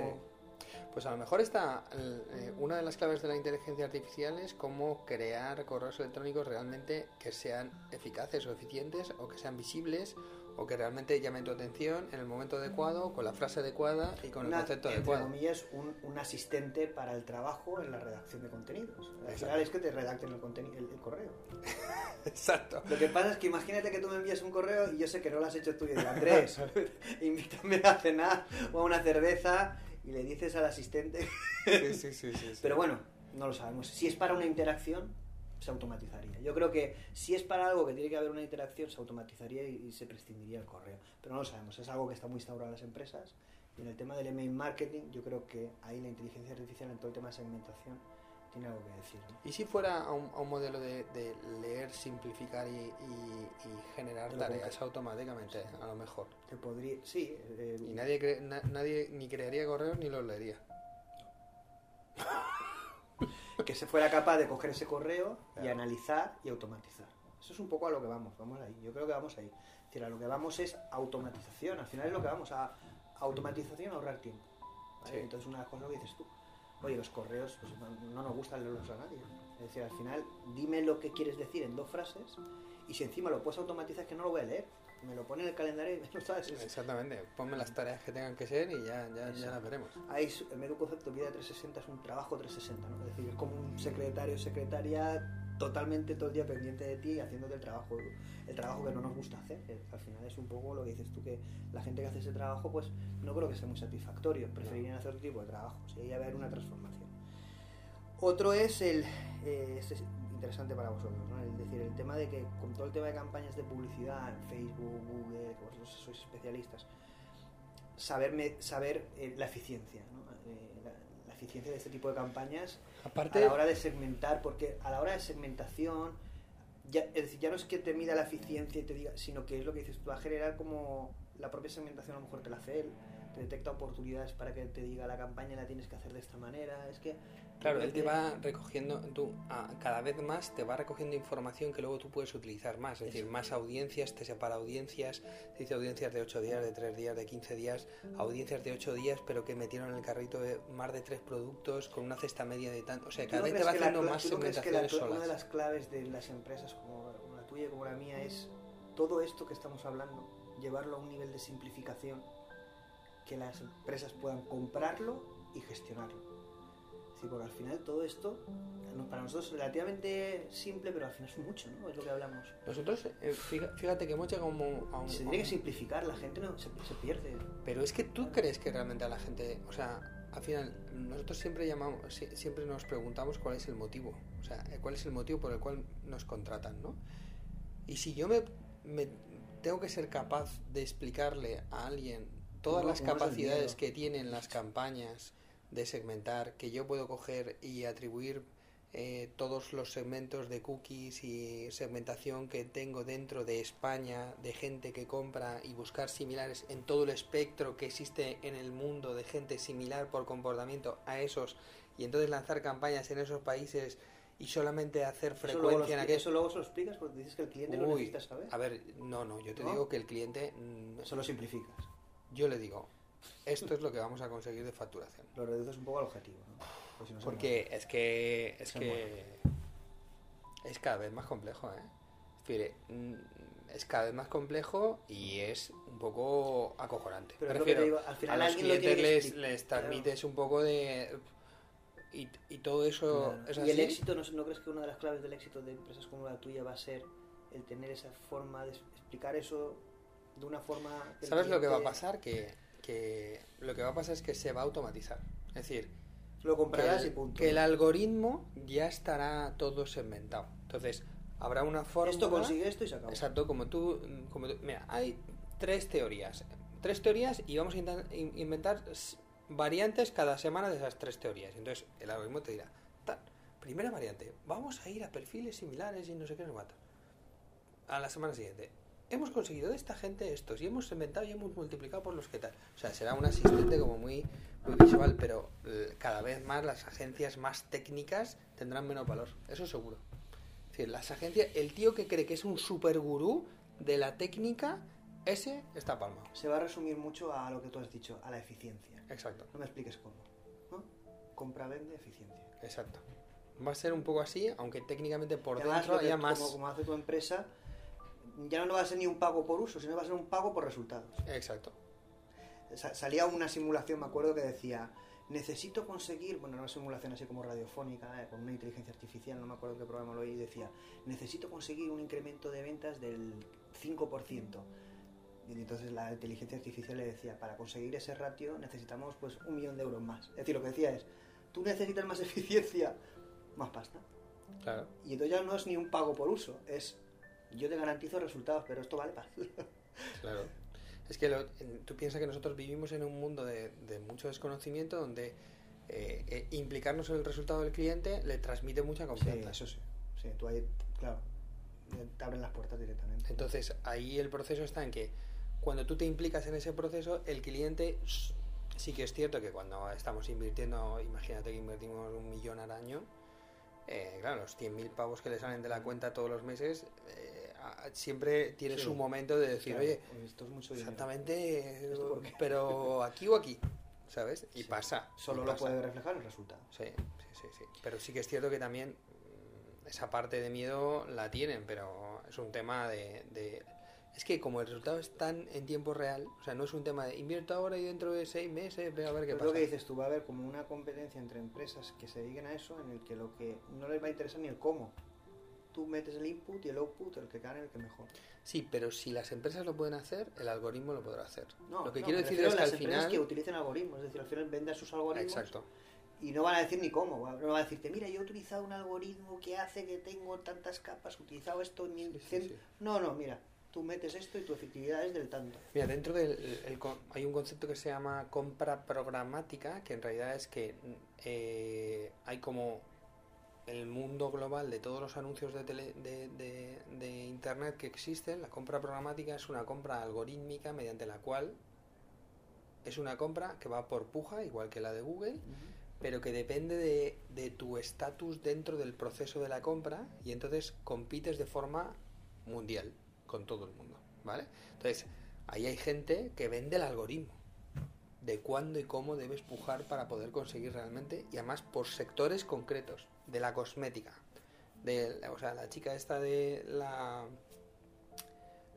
Pues a lo mejor está el- eh, una de las claves de la inteligencia artificial es cómo crear correos electrónicos realmente que sean eficaces o eficientes o que sean visibles o que realmente llamen tu atención en el momento adecuado, con la frase adecuada y con el una, concepto entre adecuado. comillas, un, un asistente para el trabajo en la redacción de contenidos. Final es que te redacten el, el, el correo. Exacto. Lo que pasa es que imagínate que tú me envías un correo y yo sé que no lo has hecho tú y digo, Andrés, invítame a cenar o a una cerveza y le dices al asistente. Sí, sí, sí, sí. Pero bueno, no lo sabemos. Si es para una interacción, se automatizaría. Yo creo que si es para algo que tiene que haber una interacción, se automatizaría y, y se prescindiría el correo. Pero no lo sabemos. Es algo que está muy instaurado en las empresas. Y en el tema del email marketing, yo creo que ahí la inteligencia artificial en todo el tema de segmentación tiene algo que decir. ¿no? ¿Y si fuera a un, a un modelo de, de leer, simplificar y, y- y generar tareas automáticamente, a lo mejor? Que podría, sí, eh, Y nadie, cre- na- nadie ni crearía correos ni los leería. que se fuera capaz de coger ese correo y analizar y automatizar. Eso es un poco a lo que vamos, vamos ahí. Yo creo que vamos ahí. Es decir, a lo que vamos es automatización. Al final es lo que vamos a automatización, ahorrar tiempo. ¿vale? Sí. Entonces una de las cosas que dices tú, oye, los correos pues, no, no nos gusta leerlos a nadie. Es decir, al final dime lo que quieres decir en dos frases y si encima lo puedes automatizar es que no lo voy a leer. Me lo pone en el calendario y me lo sabes. Es- Exactamente. Ponme las tareas que tengan que ser y ya, ya, ya las veremos. Su- en medio concepto vida 360 es un trabajo 360, ¿no? Es decir, es como un secretario secretaria totalmente todo el día pendiente de ti y haciéndote el trabajo, el trabajo que no nos gusta hacer. Al final es un poco lo que dices tú, que la gente que hace ese trabajo, pues no creo que sea muy satisfactorio. Preferirían hacer otro tipo de trabajo. Sí, haber una transformación. Otro es el. eh, este es interesante para vosotros, ¿no? Es decir, el tema de que con todo el tema de campañas de publicidad en Facebook, Google, que vosotros sois especialistas, saber, saber eh, la eficiencia, ¿no? Eh, la eficiencia de este tipo de campañas Aparte, a la hora de segmentar, porque a la hora de segmentación, ya, es decir, ya no es que te mida la eficiencia y te diga, sino que es lo que dices, tú va a generar como la propia segmentación a lo mejor te la hace él, te detecta oportunidades para que te diga la campaña la tienes que hacer de esta manera, es que... Claro, él te eh, va recogiendo, tú a- cada vez más te va recogiendo información que luego tú puedes utilizar más, es decir, más audiencias, te separa audiencias, te dice audiencias de 8 días, de 3 días, de 15 días, audiencias de 8 días, pero que metieron en el carrito de más de 3 productos con una cesta media de tanto, o sea, ¿tú cada no vez te va la haciendo cla- más tú crees que la segmentaciones cla- Una de solas. las claves de las empresas como, como la tuya y como la mía es todo esto que estamos hablando, llevarlo a un nivel de simplificación que las empresas puedan comprarlo y gestionarlo. Sí, porque al final todo esto, no- para nosotros es relativamente simple, pero al final es mucho, ¿no? Es lo que hablamos. Nosotros, eh, fíjate que hemos llegado a un- a un- Se tiene que simplificar, la gente no se, se pierde. Pero es que tú crees que realmente a la gente, o sea, al final, nosotros siempre llamamos, si- siempre nos preguntamos cuál es el motivo, o sea, eh, cuál es el motivo por el cual nos contratan, ¿no? Y si yo me, me tengo que ser capaz de explicarle a alguien todas Cómo- las capacidades que tienen las campañas de segmentar, que yo puedo coger y atribuir eh, todos los segmentos de cookies y segmentación que tengo dentro de España, de gente que compra y buscar similares en todo el espectro que existe en el mundo de gente similar por comportamiento a esos y entonces lanzar campañas en esos países y solamente hacer Eso lo, frecuencia en aquellos. eso luego se lo explicas porque dices que el cliente lo Uy, necesita saber. a ver, no, no, yo te ¿No? digo que el cliente, mm, Eso lo simplificas. yo le digo, esto es lo que vamos a conseguir de facturación. Lo reduces un poco al objetivo. ¿no? Pues si no se Porque es que es Se que es cada vez más complejo, ¿eh? Es decir, mm, es cada vez más complejo y es un poco acojonante. Pero Me es lo que te refiero, digo, al a final los alguien lo clientes les, les claro. transmites un poco de y, y todo eso Claro. es y así. el éxito, ¿no, ¿no crees que una de las claves del éxito de empresas como la tuya va a ser el tener esa forma de explicar eso de una forma... ¿Sabes lo que va a pasar? Que, que lo que va a pasar es que se va a automatizar. Es decir, Lo que comprarás el, y punto. que el algoritmo ya estará todo segmentado. Entonces, habrá una forma. Esto consigue esto y se acabó. Exacto, como tú, como tú- Mira, hay tres teorías. Tres teorías y vamos a inventar variantes cada semana de esas tres teorías. Entonces, el algoritmo te dirá: tal, primera variante, vamos a ir a perfiles similares y no sé qué nos mata. A la semana siguiente, hemos conseguido de esta gente estos y hemos inventado y hemos multiplicado por los que tal. O sea, será un asistente como muy, muy visual, pero eh, cada vez más las agencias más técnicas tendrán menos valor. Eso seguro. Es decir, las agencias, el tío que cree que es un super gurú de la técnica, ese está palmado. Se va a resumir mucho a lo que tú has dicho, a la eficiencia. Exacto, No me expliques cómo. ¿no? Compra, vende, eficiencia. exacto. Va a ser un poco así, aunque técnicamente por además, dentro haya más. Como, como hace tu empresa, ya no va a ser ni un pago por uso, sino va a ser un pago por resultados. Exacto. Sa- salía una simulación, me acuerdo que decía, necesito conseguir, bueno, una simulación así como radiofónica, eh, con una inteligencia artificial, no me acuerdo qué programa lo oí, y decía, necesito conseguir un incremento de ventas del 5%. Y entonces la inteligencia artificial le decía, para conseguir ese ratio necesitamos pues un millón de euros más. Es decir, lo que decía es, tú necesitas más eficiencia, más pasta. Claro. Y entonces ya no es ni un pago por uso, es yo te garantizo resultados, pero esto vale para... Claro. Es que lo- tú piensas que nosotros vivimos en un mundo de, de mucho desconocimiento donde eh, eh, implicarnos en el resultado del cliente le transmite mucha Sí, confianza. eso sí. Sí, tú ahí, claro, te abren las puertas directamente. Entonces ahí el proceso está en que cuando tú te implicas en ese proceso, el cliente sí que es cierto que cuando estamos invirtiendo, imagínate que invertimos un millón al año, eh, claro, los 100.000 pavos que le salen de la cuenta todos los meses, eh, siempre tiene Sí. su momento de decir, Claro, oye, esto es mucho exactamente, pero aquí o aquí, ¿sabes? Y Sí. pasa. Solo y lo pasa. puede reflejar el resultado. Sí, sí, sí, sí. Pero sí que es cierto que también mm, esa parte de miedo la tienen, pero es un tema de, de- Es que como el resultado es tan en tiempo real, o sea, no es un tema de invierto ahora y dentro de seis meses veo a ver qué Es pasa. lo que dices tú, va a haber como una competencia entre empresas que se dediquen a eso en el que lo que no les va a interesar ni el cómo, tú metes el input y el output, el que gane, el que mejor. Sí, pero si las empresas lo pueden hacer, el algoritmo lo podrá hacer. No, lo que no, quiero decir es que las al empresas final... que utilicen algoritmos, es decir, al final venden sus algoritmos Exacto. y no van a decir ni cómo, no van a decirte, mira, yo he utilizado un algoritmo que hace que tengo tantas capas, he utilizado esto en Sí, sí, cen-". sí. No, no, mira, tú metes esto y tu efectividad es del tanto. Mira, dentro del el hay un concepto que se llama compra programática, que en realidad es que eh, hay como el mundo global de todos los anuncios de, tele- de, de- de Internet que existen. La compra programática es una compra algorítmica mediante la cual es una compra que va por puja, igual que la de Google, pero que depende de, de tu estatus dentro del proceso de la compra y entonces compites de forma mundial con todo el mundo, ¿vale? Entonces, ahí hay gente que vende el algoritmo de cuándo y cómo debes pujar para poder conseguir realmente y además por sectores concretos de la cosmética de o sea la chica esta de la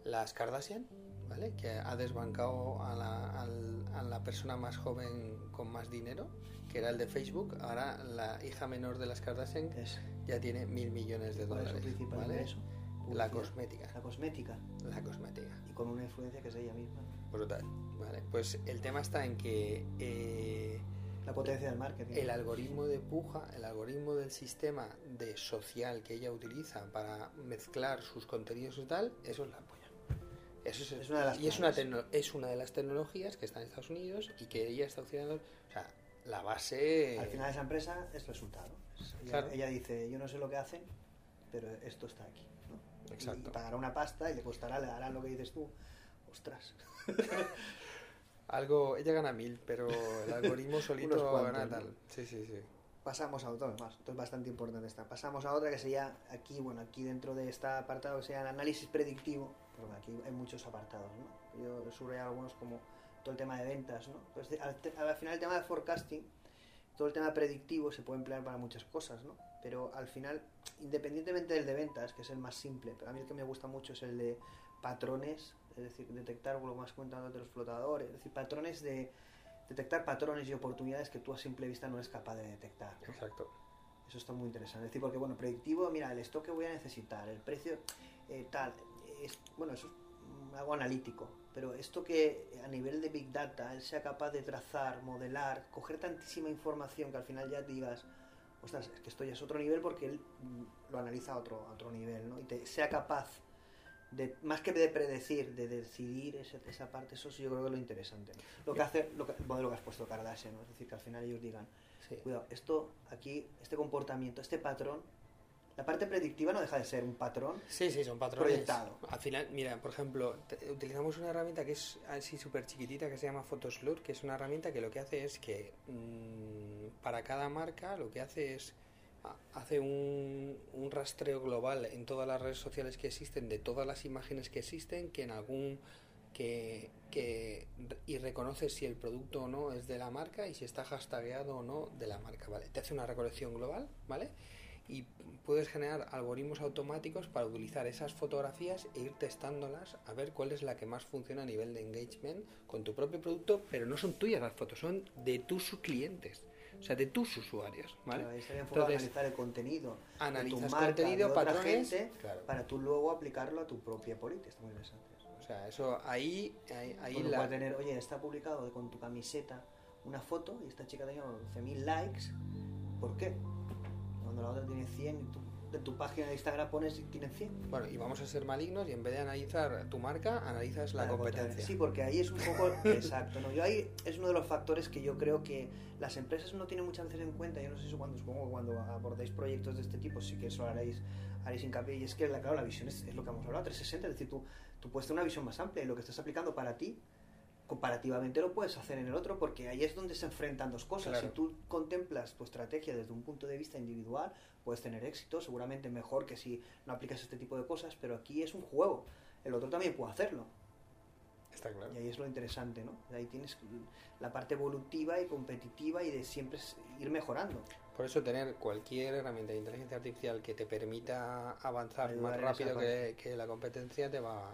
las Kardashian vale que ha desbancado a la, a la persona más joven con más dinero que era el de Facebook ahora la hija menor de las Kardashian Es, ya tiene mil millones de ¿Cuál es su dólares principal ¿vale? ingreso? la Publicidad. cosmética La cosmética. la cosmética Y con una influencia que es ella misma. Brutal vale pues el tema está en que eh, La potencia del marketing. el algoritmo de puja, el algoritmo del sistema de social que ella utiliza para mezclar sus contenidos y tal, eso es la polla. Eso es, Es una de las y es una, es una de las tecnologías que está en Estados Unidos y que ella está utilizando. O sea, la base. Al final esa empresa es resultado. Es- ella, Claro. ella dice, yo no sé lo que hacen, pero esto está aquí. ¿no? Exacto. Y pagará una pasta y le costará, le harán lo que dices tú. Ostras. Algo, ella gana mil, pero el algoritmo solito cuantos, gana ¿no? tal. Sí, sí, sí. Pasamos a otro más, esto es bastante importante esta. Pasamos a otra que sería aquí, bueno, aquí dentro de este apartado que sería el análisis predictivo, porque aquí hay muchos apartados, ¿no? Yo subrayado algunos como todo el tema de ventas, ¿no? Entonces, al, al final el tema de forecasting, todo el tema predictivo se puede emplear para muchas cosas, ¿no? Pero al final, independientemente del de ventas, que es el más simple, pero a mí el que me gusta mucho es el de patrones, es decir, detectar lo más comentado de los flotadores, es decir, patrones de detectar patrones y oportunidades que tú a simple vista no eres capaz de detectar. ¿no? Exacto. Eso está muy interesante. Es decir, porque, bueno, predictivo, mira, el stock que voy a necesitar, el precio, eh, tal. Es, bueno, eso es algo analítico. Pero esto que a nivel de Big Data él sea capaz de trazar, modelar, coger tantísima información que al final ya digas, ostras, es que esto ya es otro nivel porque él lo analiza a otro, a otro nivel, ¿no? Y te, sea capaz de, más que de predecir, de decidir esa, esa parte, eso yo creo que es lo interesante. Lo que hace, lo que, el modelo que has puesto Kardashian, ¿no? Es decir, que al final ellos digan, Sí. Cuidado, esto aquí, este comportamiento, este patrón, la parte predictiva no deja de ser un patrón. Sí, sí, son patrones. Proyectado. Al final, mira, por ejemplo, utilizamos una herramienta que es así súper chiquitita que se llama Photoslur, que es una herramienta que lo que hace es que mm, para cada marca lo que hace es hace un, un rastreo global en todas las redes sociales que existen de todas las imágenes que existen que en algún que, que y reconoce si el producto o no es de la marca y si está hashtagueado o no de la marca, ¿vale? Te hace una recolección global, ¿vale? y puedes generar algoritmos automáticos para utilizar esas fotografías e ir testándolas a ver cuál es la que más funciona a nivel de engagement con tu propio producto, pero no son tuyas las fotos, son de tus clientes, o sea, de tus usuarios, ¿vale? Claro, estaría enfocado a Entonces, analizar el contenido de tu analizas marca, contenido, de patrones, gente, claro. para tú luego aplicarlo a tu propia política. Está muy interesante. eso. O sea, eso ahí, ahí, ahí la- tener, oye, está publicado con tu camiseta una foto y esta chica tenía 11.000 likes. ¿Por qué? Cuando la otra tiene 100 y tú en tu página de Instagram pones y tienen 100. Bueno, y vamos a ser malignos y en vez de analizar tu marca, analizas la competencia. Sí, porque ahí es un poco exacto. ¿no? Yo ahí es uno de los factores que yo creo que las empresas no tienen muchas veces en cuenta. Yo no sé si cuando supongo cuando abordéis proyectos de este tipo sí que eso haréis, haréis hincapié. Y es que la, claro, la visión es, es lo que hemos hablado, 360, es decir, tú, tú puedes tener una visión más amplia y lo que estás aplicando para ti comparativamente lo puedes hacer en el otro porque ahí es donde se enfrentan dos cosas. Claro. Si tú contemplas tu estrategia desde un punto de vista individual, puedes tener éxito, seguramente mejor que si no aplicas este tipo de cosas, pero aquí es un juego. El otro también puede hacerlo. Está claro. Y ahí es lo interesante, ¿no? Ahí tienes la parte evolutiva y competitiva y de siempre ir mejorando. Por eso tener cualquier herramienta de inteligencia artificial que te permita avanzar más rápido que, que la competencia te va.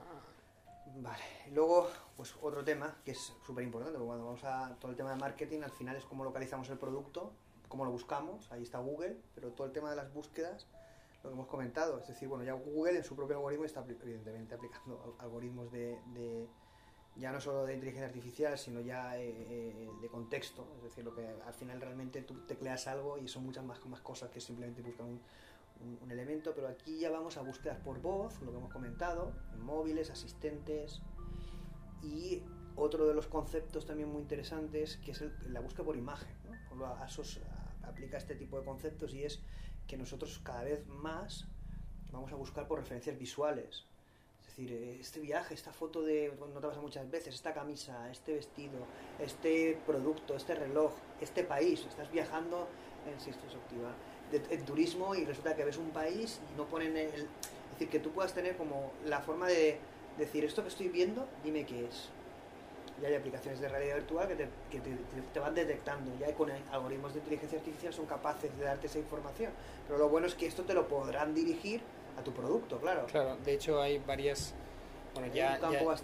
Vale. Luego, pues otro tema que es súper importante, porque cuando vamos a todo el tema de marketing, al final es cómo localizamos el producto, cómo lo buscamos, ahí está Google, pero todo el tema de las búsquedas, lo que hemos comentado. Es decir, bueno, ya Google en su propio algoritmo está evidentemente aplicando algoritmos de, ya no solo de inteligencia artificial, sino ya eh, eh, de contexto. Es decir, lo que al final realmente tú tecleas algo y son muchas más, cosas que simplemente buscar un, un, elemento. Pero aquí ya vamos a búsquedas por voz, lo que hemos comentado, móviles, asistentes. Y otro de los conceptos también muy interesantes, que es la búsqueda por imagen. ¿no? ASOS aplica este tipo de conceptos y es que nosotros cada vez más vamos a buscar por referencias visuales. Es decir, este viaje, esta foto de, no te pasa muchas veces, esta camisa, este vestido, este producto, este reloj, este país, estás viajando en esto en turismo y resulta que ves un país y no ponen el... Es decir, que tú puedas tener como la forma de decir, esto que estoy viendo, dime qué es y hay aplicaciones de realidad virtual que, te, que te, van detectando, ya con algoritmos de inteligencia artificial son capaces de darte esa información. Pero lo bueno es que esto te lo podrán dirigir a tu producto, claro. Claro, de hecho hay varias... Bueno, ya,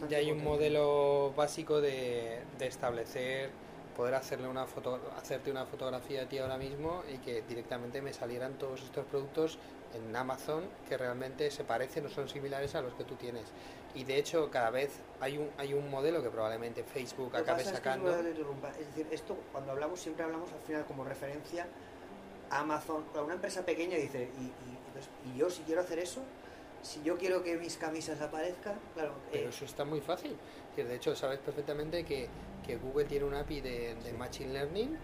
ya, hay un modelo básico de, de establecer poder hacerle una foto, hacerte una fotografía a ti ahora mismo y que directamente me salieran todos estos productos en Amazon que realmente se parecen o son similares a los que tú tienes. Y de hecho cada vez hay un, hay un modelo que probablemente Facebook acabe sacando. Es, decir, esto cuando hablamos siempre hablamos al final como referencia a Amazon. Una empresa pequeña dice, y, y, yo si quiero hacer eso, si yo quiero que mis camisas aparezcan, claro. Pero eh, eso está muy fácil. De hecho, sabes perfectamente que, que Google tiene un API de, de Machine Learning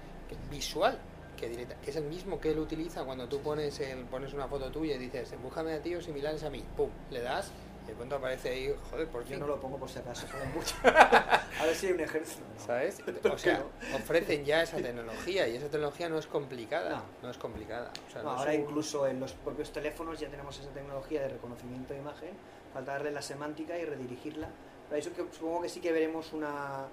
visual que, directa, que es el mismo que él utiliza cuando tú pones el, pones una foto tuya y dices, embújame a tíos similares a mí, pum, le das y de pronto aparece ahí, joder, por fin. Yo no lo pongo por si acaso, mucho. a ver si hay un ejército. ¿Sabes? O sea, ofrecen ya esa tecnología y esa tecnología no es complicada. No, es complicada. ahora incluso en los propios teléfonos ya tenemos esa tecnología de reconocimiento de imagen, falta darle la semántica y redirigirla. Para eso que supongo que sí que veremos una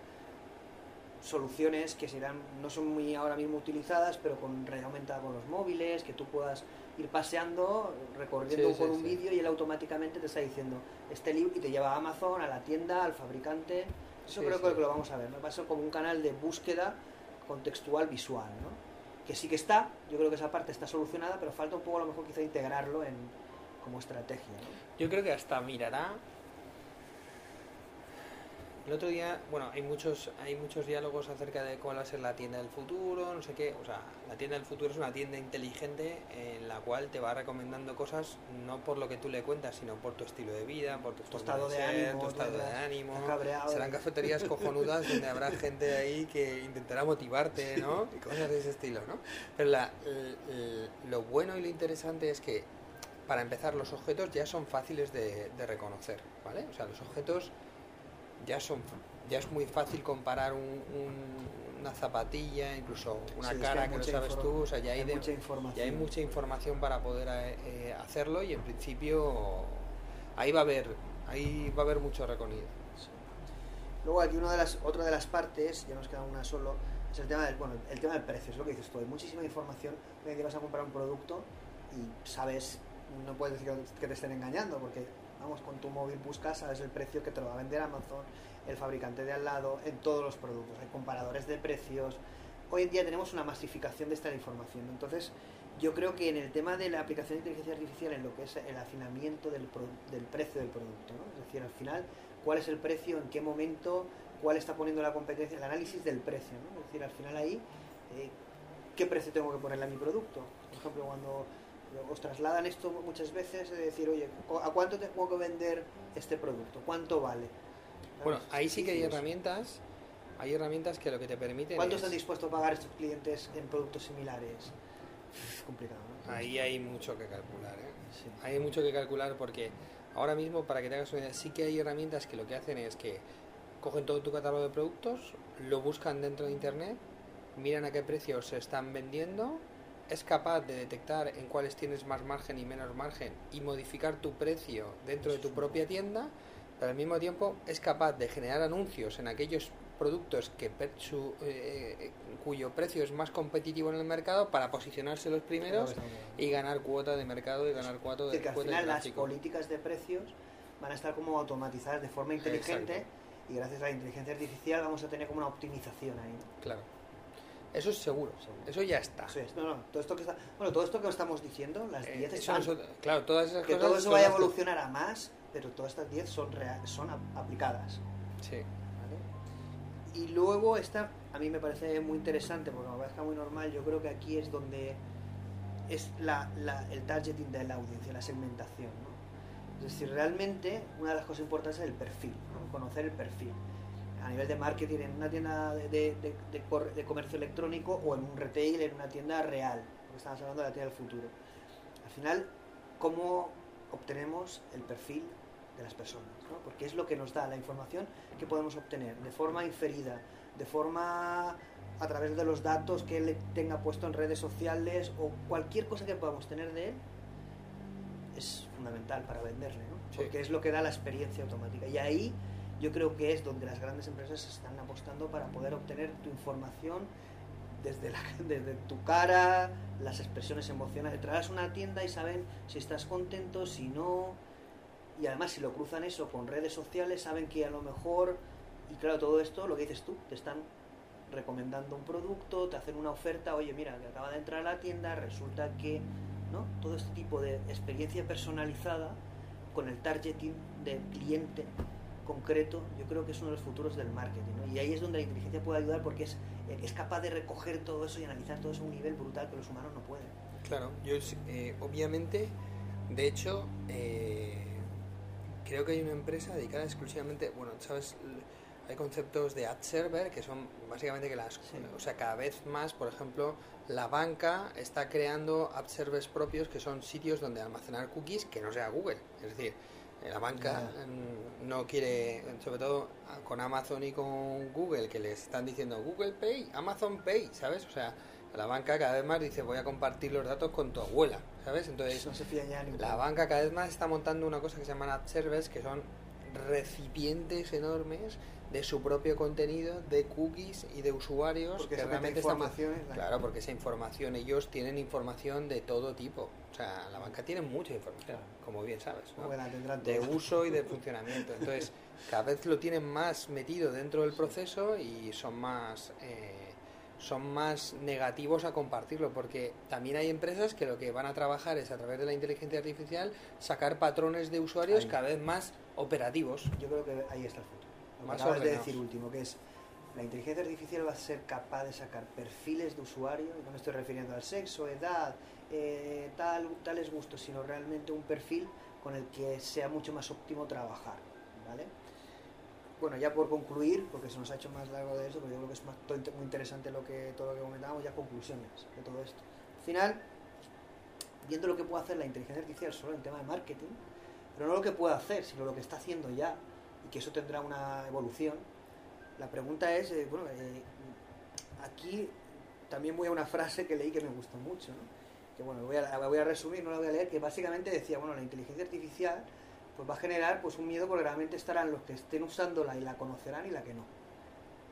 soluciones que serán no son muy ahora mismo utilizadas, pero con realidad aumentada con los móviles, que tú puedas ir paseando, recorriendo por un vídeo y él automáticamente te está diciendo este libro y te lleva a Amazon, a la tienda, al fabricante. Eso creo que lo vamos a ver. Me pasa como un canal de búsqueda contextual visual, ¿no? Que sí que está, yo creo que esa parte está solucionada, pero falta un poco a lo mejor quizá integrarlo en como estrategia. Yo creo que hasta mirará el otro día, bueno, hay muchos, hay muchos diálogos acerca de cuál va a ser la tienda del futuro, no sé qué. O sea, la tienda del futuro es una tienda inteligente en la cual te va recomendando cosas no por lo que tú le cuentas, sino por tu estilo de vida, por tu, estado de, ánimo, tu estado de ánimo. Serán cafeterías cojonudas donde habrá gente ahí que intentará motivarte, ¿no? Y cosas de ese estilo, ¿no? Pero la, lo bueno y lo interesante es que, para empezar, los objetos ya son fáciles de, de reconocer, ¿vale? O sea, los objetos ya son ya es muy fácil comparar una zapatilla, incluso una cara que, no sabes tú, o sea, ya hay, mucha información. hay mucha información para poder eh, eh, hacerlo y en principio ahí va a haber ahí va a haber mucho recorrido. Luego aquí una de las otra de las partes, ya nos queda una solo, es el tema del bueno, el tema del precio, es lo que dices tú, hay muchísima información que vas a comprar un producto y sabes, no puedes decir que te estén engañando porque con tu móvil buscas, sabes el precio que te lo va a vender Amazon, el fabricante de al lado, en todos los productos. Hay comparadores de precios. Hoy en día tenemos una masificación de esta información. Entonces, yo creo que en el tema de la aplicación de inteligencia artificial, en lo que es el afinamiento del, del precio del producto, es decir, al final, cuál es el precio, en qué momento, cuál está poniendo la competencia, el análisis del precio, es decir, al final ahí, eh, qué precio tengo que ponerle a mi producto. Por ejemplo, cuando os trasladan esto muchas veces de decir, oye, ¿a cuánto tengo que vender este producto? ¿Cuánto vale? Bueno, ahí sí que hay herramientas, hay herramientas que lo que te permiten ¿Cuánto están dispuestos a pagar estos clientes en productos similares? Es complicado, ¿no? Ahí hay mucho que calcular, ¿eh? Hay mucho que calcular porque ahora mismo, para que te hagas una idea, sí que hay herramientas que lo que hacen es que cogen todo tu catálogo de productos, lo buscan dentro de Internet, miran a qué precios se están vendiendo es capaz de detectar en cuáles tienes más margen y menos margen y modificar tu precio dentro de tu propia tienda, pero al mismo tiempo es capaz de generar anuncios en aquellos productos que su, eh, cuyo precio es más competitivo en el mercado para posicionarse los primeros y ganar cuota de mercado y ganar cuota de, que al final las políticas de precios van a estar como automatizadas de forma inteligente y gracias a la inteligencia artificial vamos a tener como una optimización ahí. Claro. Eso es seguro, eso ya está. Eso es. No, no, todo esto que está, bueno, todo esto que estamos diciendo, las Eh, 10 eso están. nosotros- claro, todas esas que cosas. todo eso vaya a que- evolucionar a más, pero todas estas 10 son, real- son ap- aplicadas. Sí. ¿vale? Y luego esta, a mí me parece muy interesante, porque me parece muy normal, yo creo que aquí es donde es la, la- el targeting de la audiencia, la segmentación. ¿no? Es decir, realmente una de las cosas importantes es el perfil, ¿no? conocer el perfil. A nivel de marketing, en una tienda de, de- de- de comercio electrónico o en un retail, en una tienda real, porque estamos hablando de la tienda del futuro. Al final, ¿cómo obtenemos el perfil de las personas? ¿no? Porque es lo que nos da la información que podemos obtener de forma inferida, de forma a través de los datos que él tenga puesto en redes sociales o cualquier cosa que podamos tener de él es fundamental para venderle, ¿no? Sí. porque es lo que da la experiencia automática. Y ahí yo creo que es donde las grandes empresas están apostando para poder obtener tu información desde, la, desde tu cara, las expresiones emocionales. Traes una tienda y saben si estás contento, si no. Y además si lo cruzan eso con redes sociales, saben que a lo mejor, y claro, todo esto, lo que dices tú, te están recomendando un producto, te hacen una oferta, oye, mira, que acaba de entrar a la tienda, resulta que, ¿no? Todo este tipo de experiencia personalizada con el targeting del cliente concreto, yo creo que es uno de los futuros del marketing, ¿no? Y ahí es donde la inteligencia puede ayudar porque es, es capaz de recoger todo eso y analizar todo eso a un nivel brutal que los humanos no pueden. Claro, yo eh, obviamente, de hecho, eh, creo que hay una empresa dedicada exclusivamente, bueno, sabes, hay conceptos de ad server que son básicamente que las, Sí. o sea, cada vez más, por ejemplo, la banca está creando ad servers propios que son sitios donde almacenar cookies que no sea Google, es decir, la banca no quiere, sobre todo con Amazon y con Google, que les están diciendo Google Pay, Amazon Pay, ¿sabes? O sea, la banca cada vez más dice voy a compartir los datos con tu abuela, ¿sabes? Entonces, no se ya un la banca cada vez más está montando una cosa que se llaman ad servers, que son recipientes enormes de su propio contenido, de cookies y de usuarios Porque que realmente están información en la- Claro, porque esa información, ellos tienen información de todo tipo. O sea, la banca tiene mucha información, como bien sabes. ¿no? Tendrán de uso y de funcionamiento. Entonces, cada vez lo tienen más metido dentro del proceso y son más eh, son más negativos a compartirlo, porque también hay empresas que lo que van a trabajar es a través de la inteligencia artificial sacar patrones de usuarios Ahí. cada vez más operativos. Yo creo que ahí está el futuro. Lo que Más acabas de decir último, que es la inteligencia artificial va a ser capaz de sacar perfiles de usuario, y no me estoy refiriendo al sexo, edad, eh, tal, tales gustos, sino realmente un perfil con el que sea mucho más óptimo trabajar, ¿vale? Bueno, ya por concluir, porque se nos ha hecho más largo de eso, pero yo creo que es más, muy interesante lo que, todo lo que comentábamos, ya conclusiones de todo esto. Al final, viendo lo que puede hacer la inteligencia artificial solo en tema de marketing, pero no lo que puede hacer, sino lo que está haciendo ya, que eso tendrá una evolución. La pregunta es, eh, bueno, eh, aquí también voy a una frase que leí que me gustó mucho, ¿no? que bueno, voy a, la voy a resumir, no la voy a leer, que básicamente decía, bueno, la inteligencia artificial pues va a generar pues un miedo porque realmente estarán los que estén usándola y la conocerán y la que no.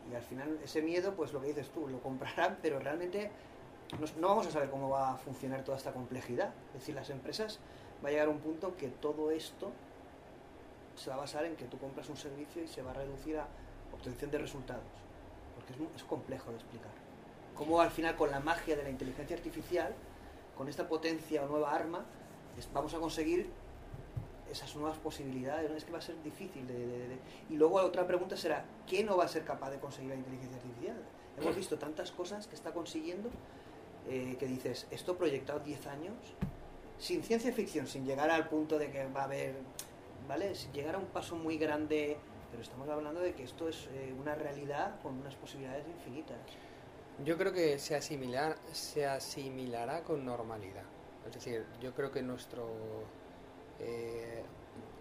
Y al final ese miedo, pues lo que dices tú, lo comprarán, pero realmente no, no vamos a saber cómo va a funcionar toda esta complejidad. Es decir, las empresas va a llegar a un punto que todo esto se va a basar en que tú compras un servicio y se va a reducir a obtención de resultados. Porque es, complejo de explicar. Cómo al final con la magia de la inteligencia artificial, con esta potencia o nueva arma, vamos a conseguir esas nuevas posibilidades. Es que va a ser difícil. De- Y luego la otra pregunta será, ¿qué no va a ser capaz de conseguir la inteligencia artificial? Hemos visto tantas cosas que está consiguiendo eh, que dices, esto proyectado 10 años, sin ciencia ficción, sin llegar al punto de que va a haber, ¿vale? Llegar a un paso muy grande, pero estamos hablando de que esto es eh, una realidad con unas posibilidades infinitas. Yo creo que se, asimilar, se asimilará con normalidad. Es decir, yo creo que nuestro... eh,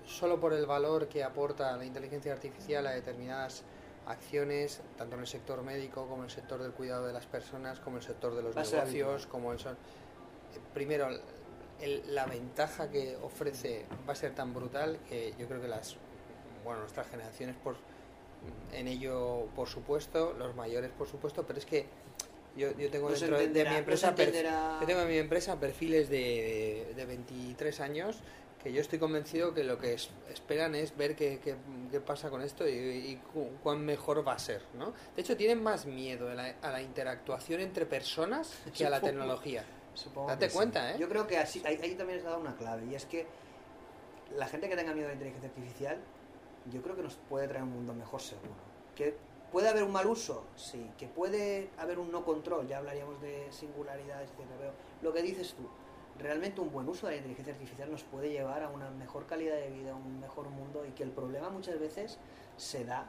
solo por el valor que aporta la inteligencia artificial a determinadas acciones, tanto en el sector médico como en el sector del cuidado de las personas, como en el sector de los negocios, como el son... Primero, el- la ventaja que ofrece va a ser tan brutal que yo creo que las bueno nuestras generaciones por en ello por supuesto los mayores por supuesto pero es que yo, yo tengo dentro de- de mi empresa yo tengo en mi empresa perfiles de, de 23 años que yo estoy convencido que lo que es- esperan es ver qué, qué- qué pasa con esto y, y cu- cuán mejor va a ser, ¿no? De hecho, tienen más miedo a la, a la interactuación entre personas que a la tecnología. Supongo Date que sí. cuenta, ¿eh? Yo creo que así, ahí, ahí también has dado una clave, y es que la gente que tenga miedo a la inteligencia artificial, yo creo que nos puede traer un mundo mejor seguro. Que puede haber un mal uso, sí. Que puede haber un no control, ya hablaríamos de singularidades, etc. Pero lo que dices tú, realmente un buen uso de la inteligencia artificial nos puede llevar a una mejor calidad de vida, a un mejor mundo, y que el problema muchas veces se da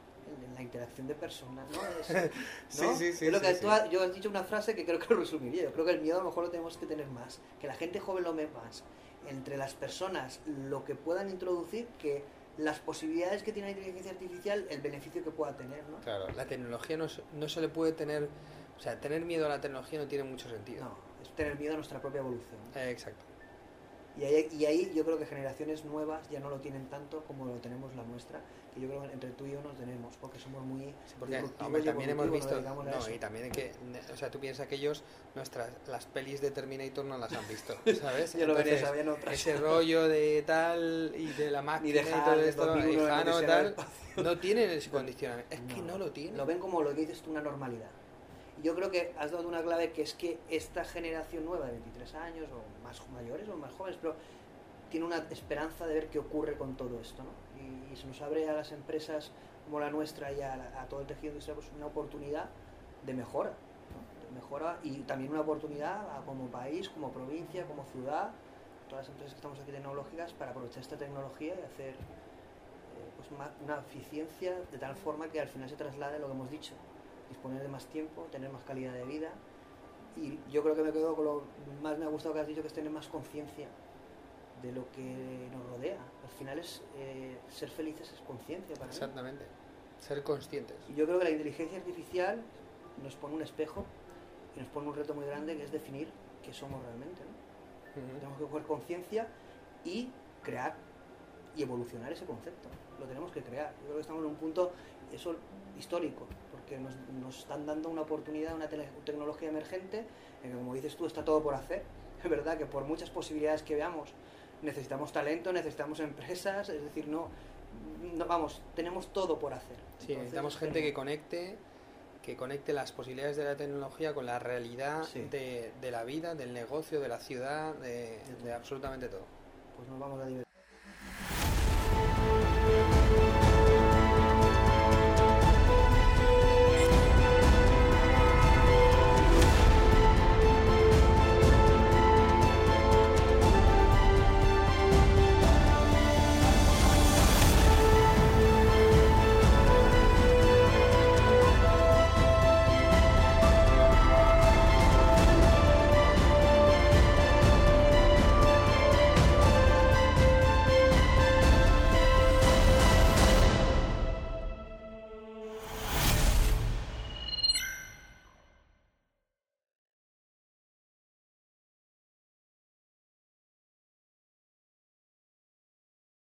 la interacción de personas, ¿no? Es- Sí, ¿no? sí, sí, Es lo que tú has- yo has dicho una frase que creo que lo resumiría. Yo creo que el miedo a lo mejor lo tenemos que tener más. Que la gente joven lo ve más. Entre las personas, lo que puedan introducir, que las posibilidades que tiene la inteligencia artificial, el beneficio que pueda tener, ¿no? Claro, la tecnología no, se- no se le puede tener... O sea, tener miedo a la tecnología no tiene mucho sentido. No, es tener miedo a nuestra propia evolución. Eh, exacto. Y ahí, y ahí yo creo que generaciones nuevas ya no lo tienen tanto como lo tenemos la nuestra, que yo creo que entre tú y yo nos tenemos, porque somos muy Sí, porque hombre, también hemos visto no, y también que o sea tú piensas que ellos nuestras las pelis de Terminator no las han visto sabes Ya lo otras. ese rollo de tal y de la máquina de y todo Han, de esto 2001, y Han tal no tienen ese condicionamiento. Es que no lo tienen. Lo ven como lo que dices tú, una normalidad. Yo creo que has dado una clave que es que esta generación nueva de 23 años, o más mayores o más jóvenes, pero tiene una esperanza de ver qué ocurre con todo esto, ¿no? Y, y se nos abre a las empresas como la nuestra y a, todo el tejido industrial pues una oportunidad de mejora, ¿no? De mejora y también una oportunidad a- como país, como provincia, como ciudad, todas las empresas que estamos aquí tecnológicas para aprovechar esta tecnología y hacer eh, pues una eficiencia de tal forma que al final se traslade lo que hemos dicho, disponer de más tiempo, tener más calidad de vida y yo creo que me quedo con lo más me ha gustado que has dicho que es tener más conciencia de lo que nos rodea. Al final es eh, ser felices es conciencia para mí. exactamente ser conscientes Y yo creo que la inteligencia artificial nos pone un espejo y nos pone un reto muy grande que es definir qué somos realmente. Tenemos que coger conciencia y crear y evolucionar ese concepto. Lo tenemos que crear. Yo creo que estamos en un punto eso histórico, porque nos, nos están dando una oportunidad, una tele- tecnología emergente, en que como dices tú, está todo por hacer. Es verdad que por muchas posibilidades que veamos, necesitamos talento, necesitamos empresas, es decir, no, no vamos, tenemos todo por hacer. sí Entonces, necesitamos gente que conecte que conecte las posibilidades de la tecnología con la realidad Sí. de, de la vida del negocio de la ciudad de, de absolutamente todo Pues nos vamos a divertir.